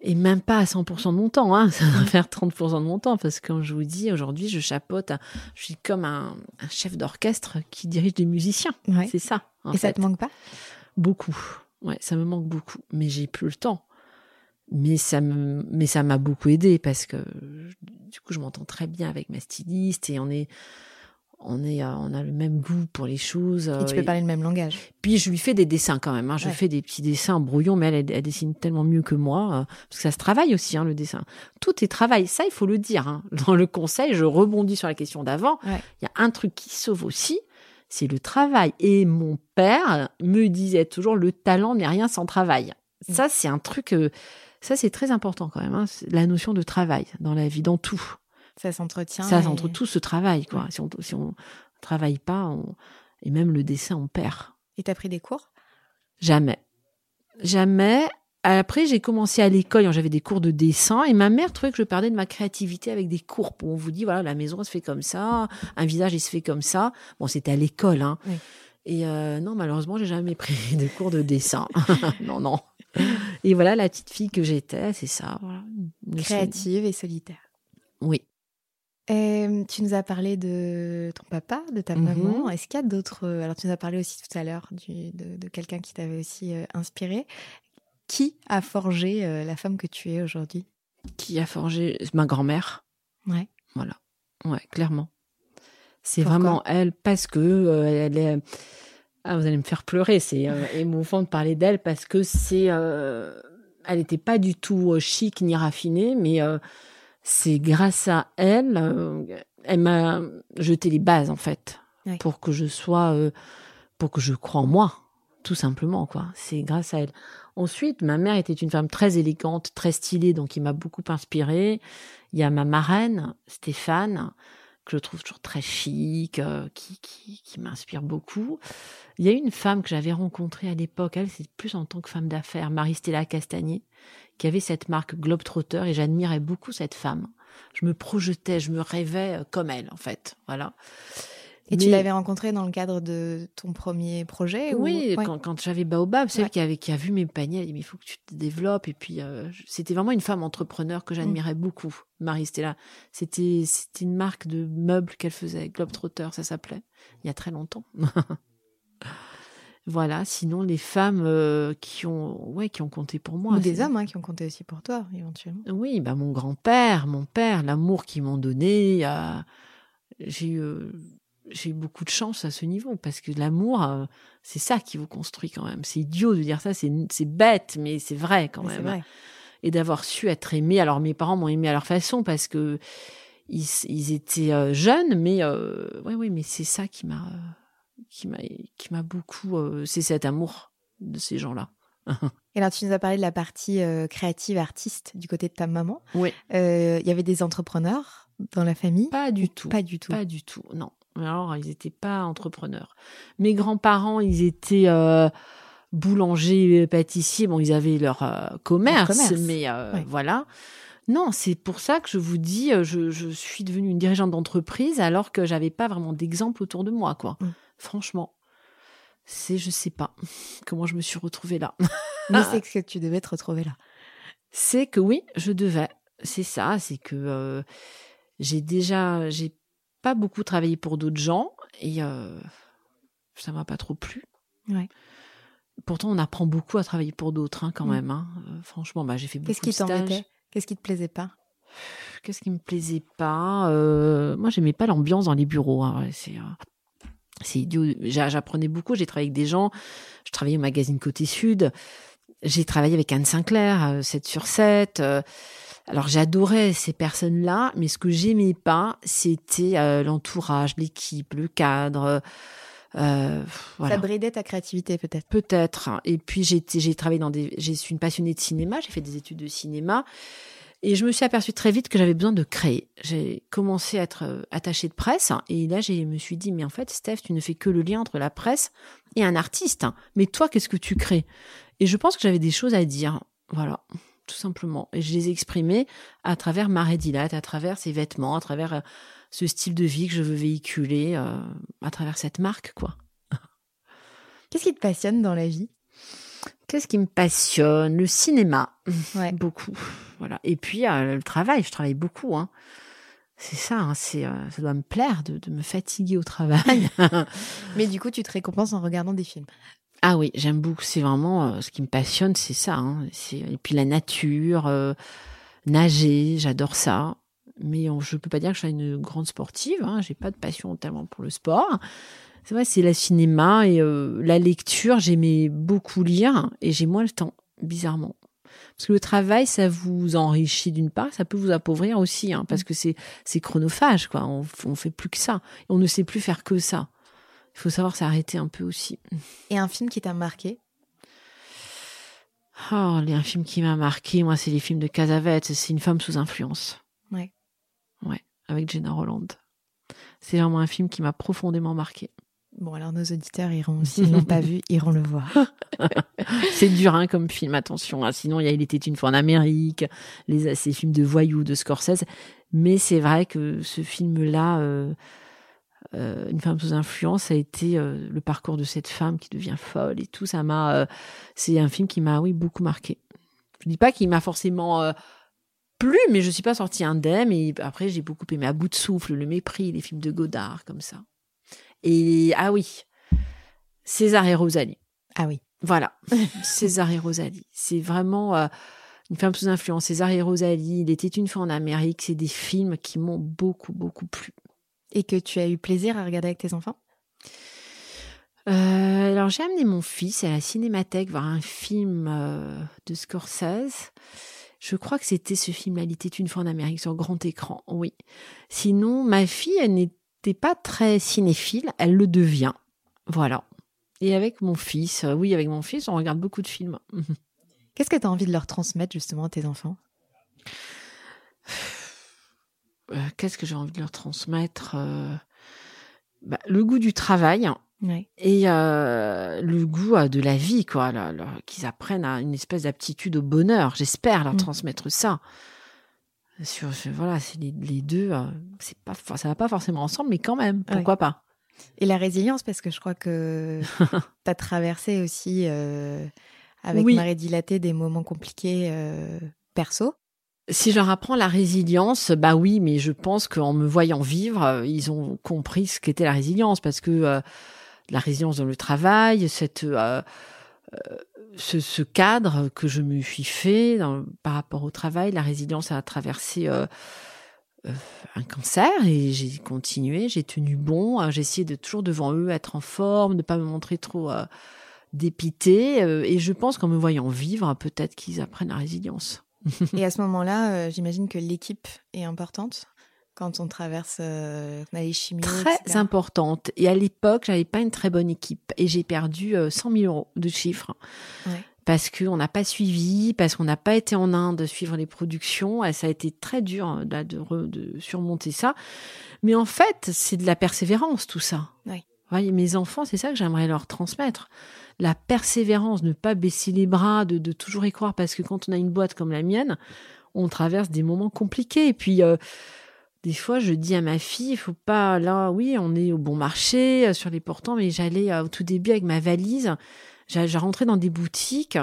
Et même pas à 100% de mon temps, hein. ça va faire 30% de mon temps, parce que quand je vous dis, aujourd'hui, je chapeaute, je suis comme un, un chef d'orchestre qui dirige des musiciens. Ouais. C'est ça. en Et ça fait. te manque pas? Beaucoup. Ouais, ça me manque beaucoup. Mais j'ai plus le temps. Mais ça me, mais ça m'a beaucoup aidé parce que du coup, je m'entends très bien avec ma styliste et on est, on est, euh, on a le même goût pour les choses. Et euh, tu peux parler le même langage. Puis je lui fais des dessins quand même. Hein. Je Ouais. fais des petits dessins brouillons, mais elle, elle, elle dessine tellement mieux que moi. euh, parce que ça se travaille aussi, hein, le dessin. Tout est travail. Ça, il faut le dire. Hein. Dans le conseil, je rebondis sur la question d'avant. Il Ouais. y a un truc qui sauve aussi, c'est le travail. Et mon père me disait toujours, le talent n'est rien sans travail. Ça, c'est un truc... euh, ça, c'est très important quand même. Hein. La notion de travail dans la vie, dans tout. Ça s'entretient. Ça, et- entre tout ce travail. Quoi. Si on si on travaille pas, on... et même le dessin, on perd. Et t'as pris des cours? Jamais. Jamais. Après, j'ai commencé à l'école, j'avais des cours de dessin, et ma mère trouvait que je perdais de ma créativité avec des cours. On vous dit, voilà, la maison elle se fait comme ça, un visage il se fait comme ça. Bon, c'était à l'école, hein. Oui. Et euh, non, malheureusement, j'ai jamais pris de cours de dessin. non, non. Et voilà la petite fille que j'étais, c'est ça. Voilà. Créative et solitaire. Oui. Euh, tu nous as parlé de ton papa, de ta Mhm. maman. Est-ce qu'il y a d'autres euh, Alors, tu nous as parlé aussi tout à l'heure de, de quelqu'un qui t'avait aussi euh, inspiré. Qui a forgé euh, la femme que tu es aujourd'hui? Qui a forgé ma grand-mère. Ouais. Voilà. Ouais, clairement. C'est vraiment elle parce que euh, elle est. Ah, vous allez me faire pleurer. C'est euh, émouvant de parler d'elle parce que c'est. euh, Elle n'était pas du tout euh, chic ni raffinée, mais euh, c'est grâce à elle, elle m'a jeté les bases en fait pour que je sois, pour que je croie en moi, tout simplement quoi. C'est grâce à elle. Ensuite, ma mère était une femme très élégante, très stylée, donc il m'a beaucoup inspirée. Il y a ma marraine, Stéphane, que je trouve toujours très chic, euh, qui, qui, qui m'inspire beaucoup. Il y a une femme que j'avais rencontrée à l'époque, elle, c'est plus en tant que femme d'affaires, Marie-Stella Castagnier, qui avait cette marque Globetrotter, et j'admirais beaucoup cette femme. Je me projetais, je me rêvais euh, comme elle, en fait. Voilà. Et tu l'avais rencontrée dans le cadre de ton premier projet ou- oui, Ouais. quand, quand j'avais Baobab, celle Ouais. qui, avait, qui a vu mes paniers, elle a dit, mais il faut que tu te développes. Et puis, euh, c'était vraiment une femme entrepreneur que j'admirais Mm. beaucoup, Marie-Stella. C'était, c'était une marque de meubles qu'elle faisait, Globetrotter, ça s'appelait, il y a très longtemps. voilà, sinon, les femmes euh, qui, ont, ouais, qui ont compté pour moi. Ou des hommes hein, qui ont compté aussi pour toi, éventuellement. oui, bah mon grand-père, mon père, l'amour qu'ils m'ont donné, euh, j'ai eu, euh, j'ai eu beaucoup de chance à ce niveau parce que l'amour, euh, c'est ça qui vous construit quand même. C'est idiot de dire ça, c'est bête, mais c'est vrai quand Mais même. vrai. Et d'avoir su être aimé. Alors mes parents m'ont aimé à leur façon parce que ils, ils étaient euh, jeunes, mais euh, ouais, oui, mais c'est ça qui m'a, qui m'a, qui m'a beaucoup. euh, c'est cet amour de ces gens-là. Et alors, tu nous as parlé de la partie euh, créative, artiste du côté de ta maman. Oui. Euh, Il y avait des entrepreneurs dans la famille Pas du tout. Pas du tout? Pas du tout, non. Alors, ils n'étaient pas entrepreneurs. Mes grands-parents, ils étaient euh, boulangers, pâtissiers. Bon, ils avaient leur euh, commerce, commerce, mais euh, voilà. Non, c'est pour ça que je vous dis, euh, je, je suis devenue une dirigeante d'entreprise alors que j'avais pas vraiment d'exemple autour de moi, quoi. Mm. Franchement, c'est, je sais pas comment je me suis retrouvée là. Mais c'est que tu devais te retrouver là. c'est que oui, je devais. C'est ça, c'est que euh, j'ai déjà, j'ai pas beaucoup travaillé pour d'autres gens et euh, ça m'a pas trop plu. Ouais. Pourtant, on apprend beaucoup à travailler pour d'autres, hein, quand Mm. même. hein. Euh, franchement, bah, j'ai fait beaucoup Qu'est-ce qui de stages. t'embêtait? Qu'est-ce qui te plaisait pas? Qu'est-ce qui me plaisait pas? Euh, Moi, j'aimais pas l'ambiance dans les bureaux. hein, c'est euh, c'est idiot. J'a- J'apprenais beaucoup. J'ai travaillé avec des gens. Je travaillais au magazine Côté Sud. J'ai travaillé avec Anne Sinclair, euh, 7 sur 7. euh, alors j'adorais ces personnes-là, mais ce que j'aimais pas, c'était euh, l'entourage, l'équipe, le cadre. euh, voilà. Ça bridait ta créativité peut-être. Peut-être. Et puis j'ai été- j'ai travaillé dans des, je suis une passionnée de cinéma, j'ai fait des études de cinéma, et je me suis aperçue très vite que j'avais besoin de créer. J'ai commencé à être euh, attachée de presse, hein, et là je me suis dit mais en fait Steph, tu ne fais que le lien entre la presse et un artiste. hein. Mais toi, qu'est-ce que tu crées? Et je pense que j'avais des choses à dire, voilà, tout simplement. Et je les ai exprimées à travers ma Redilate, à travers ces vêtements, à travers euh, ce style de vie que je veux véhiculer, euh, à travers cette marque, quoi. Qu'est-ce qui te passionne dans la vie? Qu'est-ce qui me passionne? Le cinéma, Ouais. beaucoup. Voilà. Et puis euh, le travail, je travaille beaucoup. Hein. C'est ça, hein, c'est, euh, ça doit me plaire de, de me fatiguer au travail. Mais du coup, tu te récompenses en regardant des films. ah oui, j'aime beaucoup. C'est vraiment euh, ce qui me passionne, c'est ça. Hein. C'est, et puis la nature, nager, j'adore ça. Mais on- je peux pas dire que je sois une grande sportive. Hein. J'ai pas de passion tellement pour le sport. C'est vrai, c'est le cinéma et la lecture. J'aimais beaucoup lire et j'ai moins le temps, bizarrement. Parce que le travail, ça vous enrichit d'une part, ça peut vous appauvrir aussi, hein, parce que c'est c'est chronophage, quoi. On, on fait plus que ça. On ne sait plus faire que ça. Il faut savoir s'arrêter un peu aussi. Et un film qui t'a marqué? Oh, les- un film qui m'a marqué, moi, c'est les films de Casavette. C'est une femme sous influence. Ouais. Ouais, avec Jenna Roland. C'est vraiment un film qui m'a profondément marqué. Bon, alors nos auditeurs iront, s'ils l'ont pas vu, iront le voir. C'est dur hein, comme film, attention. hein. Sinon, il y a Il était une fois en Amérique, les, ces films de voyous de Scorsese. Mais c'est vrai que ce film-là, euh, euh, Une femme sous influence, ça a été euh, le parcours de cette femme qui devient folle et tout. Ça m'a, c'est un film qui m'a, oui, beaucoup marqué. Je dis pas qu'il m'a forcément plu, mais je suis pas sortie indemne. Et après, j'ai beaucoup aimé À bout de souffle, Le mépris, les films de Godard, comme ça. Et ah oui, César et Rosalie. Ah oui. Voilà, César et Rosalie. C'est vraiment euh, une femme sous influence. César et Rosalie, Il était une fois en Amérique. C'est des films qui m'ont beaucoup, beaucoup plu. Et que tu as eu plaisir à regarder avec tes enfants? Euh, alors, j'ai amené mon fils à la cinémathèque voir un film euh, de Scorsese. Je crois que c'était ce film-là, Il était une fois en Amérique sur grand écran. Oui. Sinon, ma fille, elle n'était pas très cinéphile. Elle le devient. Voilà. Et avec mon fils, euh, oui, avec mon fils, on regarde beaucoup de films. Qu'est-ce que tu as envie de leur transmettre justement à tes enfants? Euh, Qu'est-ce que j'ai envie de leur transmettre Euh, bah, Le goût du travail et euh, le goût de la vie, quoi. Qu'ils apprennent à une espèce d'aptitude au bonheur. J'espère leur Mm. transmettre ça. Sur, voilà, c'est les, les deux. euh, c'est pas, ça va pas forcément ensemble, mais quand même, Ouais. pourquoi pas? Et la résilience, parce que je crois que tu as traversé aussi euh, avec Oui. Marée Dilatée des moments compliqués euh, perso. Si je leur apprends la résilience, bah oui, mais je pense qu'en me voyant vivre, euh, ils ont compris ce qu'était la résilience, parce que euh, la résilience dans le travail, cette, euh, ce, ce cadre que je me suis fait par rapport au travail, la résilience a traversé euh, euh, un cancer et j'ai continué, j'ai tenu bon, euh, j'ai essayé de toujours devant eux être en forme, de pas me montrer trop euh, dépité, euh, et je pense qu'en me voyant vivre, peut-être qu'ils apprennent la résilience. Et à ce moment-là, j'imagine que l'équipe est importante quand on traverse euh, on a les chimios, très etc. importante. Et à l'époque, j'avais pas une très bonne équipe et j'ai perdu euh, 100 000 euros de chiffres. Ouais. Parce qu'on n'a pas suivi, parce qu'on n'a pas été en Inde suivre les productions. Et ça a été très dur hein, là, de, re- de surmonter ça. Mais en fait, c'est de la persévérance, tout ça. Oui. Voyez, mes enfants, c'est ça que j'aimerais leur transmettre. La persévérance, ne pas baisser les bras, de, de toujours y croire. Parce que quand on a une boîte comme la mienne, on traverse des moments compliqués. Et puis, euh, des fois, je dis à ma fille, il faut pas, là, oui, on est au bon marché, euh, sur les portants, mais j'allais euh, au tout début avec ma valise, j'ai rentré dans des boutiques.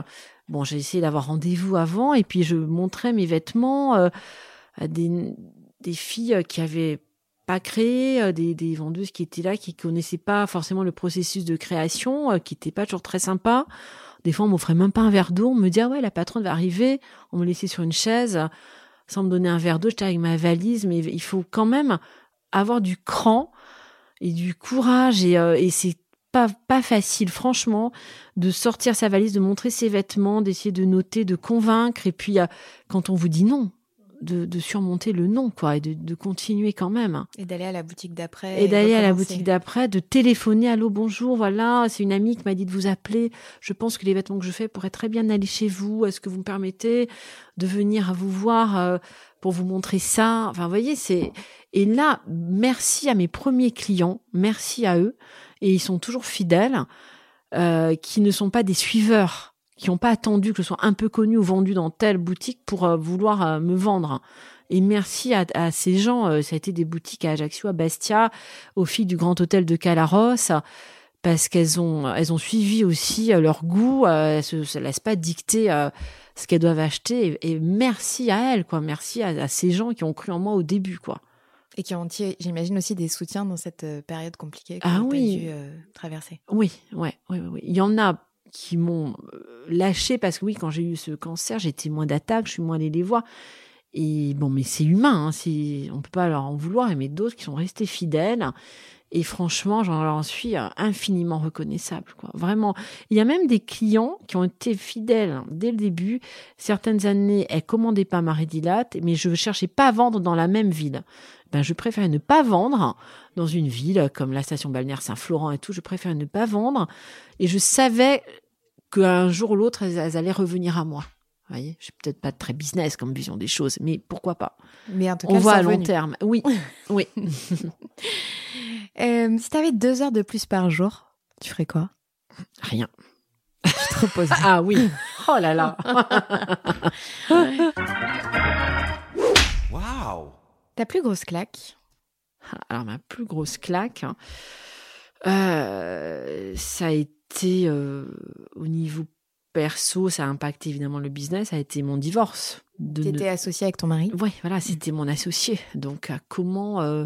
Bon, j'ai essayé d'avoir rendez-vous avant, et puis je montrais mes vêtements euh, à des, filles qui avaient pas créé, des, vendeuses qui étaient là, qui connaissaient pas forcément le processus de création, qui étaient pas toujours très sympas. Des fois, on m'offrait même pas un verre d'eau. On me dit, ah ouais, la patronne va arriver. On me laissait sur une chaise sans me donner un verre d'eau. J'étais avec ma valise, mais il faut quand même avoir du cran et du courage. Et, euh, et c'est pas, pas facile, franchement, de sortir sa valise, de montrer ses vêtements, d'essayer de noter, de convaincre. Et puis, euh, quand on vous dit non, de, de surmonter le non, quoi, et de, de continuer quand même. Et d'aller à la boutique d'après. Et d'aller à la boutique d'après, de téléphoner, allô, bonjour, voilà, c'est une amie qui m'a dit de vous appeler. Je pense que les vêtements que je fais pourraient très bien aller chez vous. Est-ce que vous me permettez de venir à vous voir euh, pour vous montrer ça? Enfin, vous voyez, c'est. Et là, merci à mes premiers clients, merci à eux, et ils sont toujours fidèles, euh, qui ne sont pas des suiveurs qui n'ont pas attendu que je sois un peu connu ou vendu dans telle boutique pour euh, vouloir euh, me vendre. Et merci à, à ces gens. euh, ça a été des boutiques à Ajaccio, à Bastia, aux filles du Grand Hôtel de Calaros, parce qu'elles ont, elles ont suivi aussi leur goût. elles se, se laissent pas dicter ce qu'elles doivent acheter. Et, et merci à elles, quoi. Merci à, à ces gens qui ont cru en moi au début, quoi. Et qui ont, j'imagine, aussi des soutiens dans cette période compliquée que Ah oui. dû traverser. Oui, ouais, oui, oui, oui. Il y en a qui m'ont euh, lâché parce que oui, quand j'ai eu ce cancer, j'ai témoin d'attaques, je suis moins allée les voir. Et bon, mais c'est humain, hein, c'est, on peut pas leur en vouloir, mais d'autres qui sont restés fidèles. Et franchement, j'en suis euh, infiniment reconnaissable, quoi. Vraiment. Il y a même des clients qui ont été fidèles dès le début. Certaines années, elles commandaient pas Marie Dilate, mais je cherchais pas à vendre dans la même ville. Ben, je préférais ne pas vendre dans une ville comme la station balnéaire Saint-Florent et tout. Je préférais ne pas vendre. Et je savais qu'un jour ou l'autre, elles, elles allaient revenir à moi. Vous voyez, je suis peut-être pas très business comme vision des choses, mais pourquoi pas Mais en tout cas, On voit à long terme. Oui, oui. Euh, si tu avais deux heures de plus par jour, tu ferais quoi? Rien. Tu te reposerais. Ah oui. Oh là là. Waouh Ta plus grosse claque? Alors, ma plus grosse claque, euh, ça a été euh, au niveau perso, ça a impacté évidemment le business, ça a été mon divorce. Tu étais associée avec ton mari? Oui, voilà, c'était mon associé. Donc, comment euh,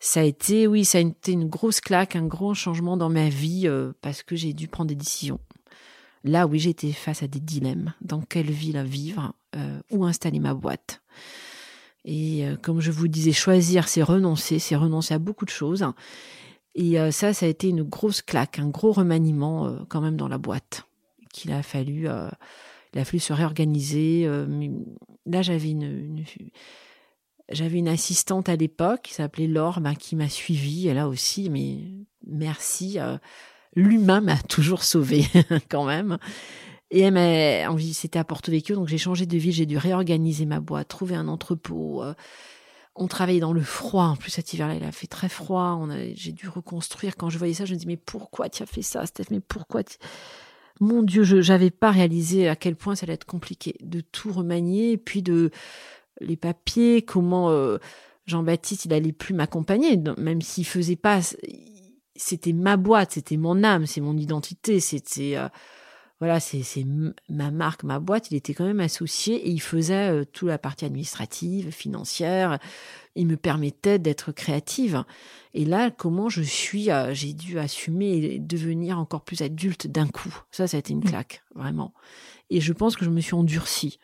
ça a été, oui, ça a été une grosse claque, un gros changement dans ma vie parce que j'ai dû prendre des décisions. Là, oui, j'étais face à des dilemmes. Dans quelle ville à vivre Où installer ma boîte? Et euh, comme je vous disais, choisir, c'est renoncer, c'est renoncer à beaucoup de choses. Et euh, ça, ça a été une grosse claque, un gros remaniement euh, quand même dans la boîte. Qu'il a fallu, il a fallu se réorganiser. là, j'avais une, j'avais une assistante à l'époque qui s'appelait Laure, bah, qui m'a suivie. Et là aussi, mais merci. L'humain m'a toujours sauvé quand même. Et elle c'était à Porto Vecchio, donc j'ai changé de ville, j'ai dû réorganiser ma boîte, trouver un entrepôt. Euh, on travaillait dans le froid. En plus, cet hiver-là, il a fait très froid. J'ai dû reconstruire. Quand je voyais ça, je me dis, mais pourquoi tu as fait ça, Steph? Mais pourquoi Mon Dieu, je n'avais pas réalisé à quel point ça allait être compliqué de tout remanier. Puis de les papiers, comment euh, Jean-Baptiste, il allait plus m'accompagner, même s'il faisait pas. C'était ma boîte, c'était mon âme, c'est mon identité, c'était. Euh, voilà, c'est ma marque, ma boîte, il était quand même associé et il faisait euh, toute la partie administrative, financière. Il me permettait d'être créative. Et là, comment je suis, euh, j'ai dû assumer et devenir encore plus adulte d'un coup. Ça, ça a été une mmh. claque, vraiment. Et je pense que je me suis endurcie.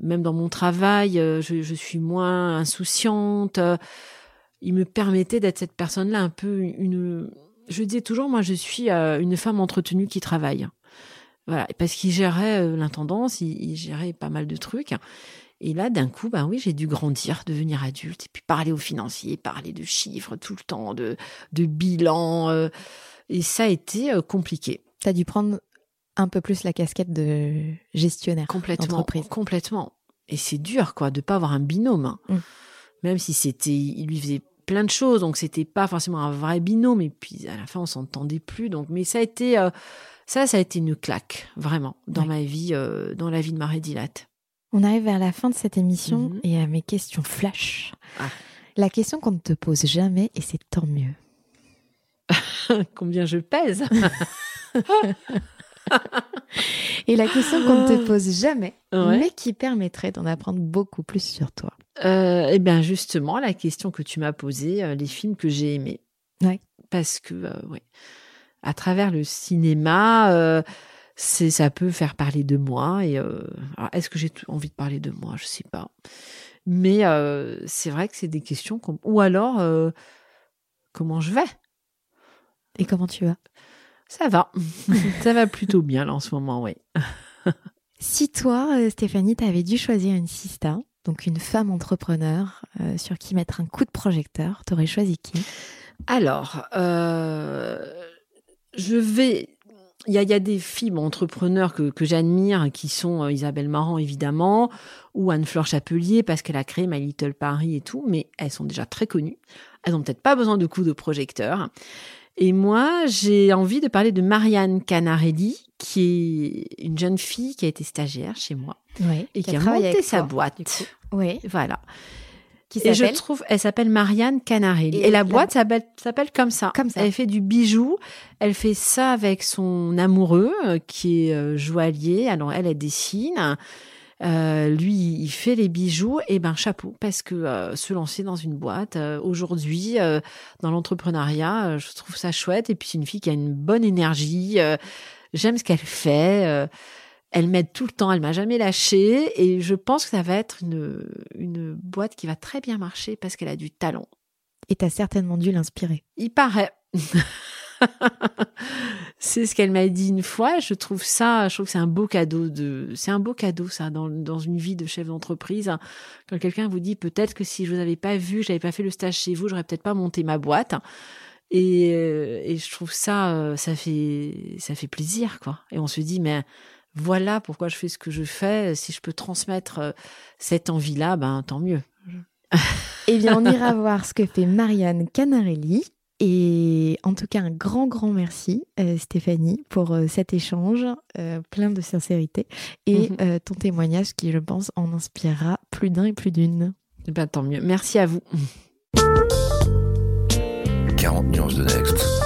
Même dans mon travail, euh, je, je suis moins insouciante. Il me permettait d'être cette personne-là un peu une. Je disais toujours, moi, je suis une femme entretenue qui travaille. Voilà, parce qu'il gérait euh, l'intendance, il, gérait pas mal de trucs. Et là, d'un coup, ben oui, j'ai dû grandir, devenir adulte, et puis parler aux financiers, parler de chiffres tout le temps, de, de bilan. Euh, et ça a été euh, compliqué. Tu as dû prendre un peu plus la casquette de gestionnaire complètement, Complètement. Et c'est dur, quoi, de pas avoir un binôme. Hein. Mm. Même si c'était, il lui faisait plein de choses, donc c'était pas forcément un vrai binôme. Et puis à la fin, on s'entendait plus. Donc, mais ça a été, ça, ça a été une claque, vraiment, dans ma vie, euh, dans la vie de Marie Dilate. On arrive vers la fin de cette émission mhm. et à mes questions flash. Ah. La question qu'on ne te pose jamais, et c'est tant mieux. Combien je pèse Et la question qu'on ne te pose jamais, mais qui permettrait d'en apprendre beaucoup plus sur toi. Euh, eh bien, justement, la question que tu m'as posée, euh, les films que j'ai aimés. Ouais. Parce que, euh, ouais à travers le cinéma, euh, c'est ça peut faire parler de moi. Et euh, est-ce que j'ai envie de parler de moi? Je sais pas. Mais euh, c'est vrai que c'est des questions ou alors comment je vais? Et comment tu vas? Ça va, ça va plutôt bien là en ce moment, oui. si toi, Stéphanie, tu avais dû choisir une sista, donc une femme entrepreneur sur qui mettre un coup de projecteur, tu aurais choisi qui? Alors, je vais. Il y, a, des filles entrepreneurs que, j'admire, qui sont euh, Isabelle Marant, évidemment, ou Anne-Fleur Chapelier, parce qu'elle a créé My Little Paris et tout, mais elles sont déjà très connues. Elles n'ont peut-être pas besoin de coups de projecteur. Et moi, j'ai envie de parler de Marianne Canarelli, qui est une jeune fille qui a été stagiaire chez moi et qui a, monté sa boîte. Oui. Voilà et je trouve, elle s'appelle Marianne Canarelli. Et, la boîte s'appelle comme ça. Comme ça. Elle fait du bijou. Elle fait ça avec son amoureux euh, qui est euh, joaillier. Alors elle, elle dessine. Euh, lui, il fait les bijoux. Et ben chapeau, parce que se lancer dans une boîte aujourd'hui dans l'entrepreneuriat, je trouve ça chouette. Et puis c'est une fille qui a une bonne énergie. J'aime ce qu'elle fait. Elle m'aide tout le temps, elle m'a jamais lâché et je pense que ça va être une, une boîte qui va très bien marcher parce qu'elle a du talent. Et tu as certainement dû l'inspirer. Il paraît. c'est ce qu'elle m'a dit une fois. Je trouve ça, je trouve que c'est un beau cadeau de, c'est un beau cadeau ça dans, dans une vie de chef d'entreprise. Quand quelqu'un vous dit peut-être que si je vous avais pas vu, j'avais pas fait le stage chez vous, j'aurais peut-être pas monté ma boîte. Et, euh, et je trouve ça, euh, ça fait, ça fait plaisir quoi. Et on se dit mais voilà pourquoi je fais ce que je fais. Si je peux transmettre euh, cette envie-là, ben tant mieux. eh bien, on ira voir ce que fait Marianne Canarelli. Et en tout cas, un grand, grand merci, euh, Stéphanie, pour euh, cet échange plein de sincérité et mhm. ton témoignage qui, je pense, en inspirera plus d'un et plus d'une. Ben, tant mieux. Merci à vous. 40 nuances de Next.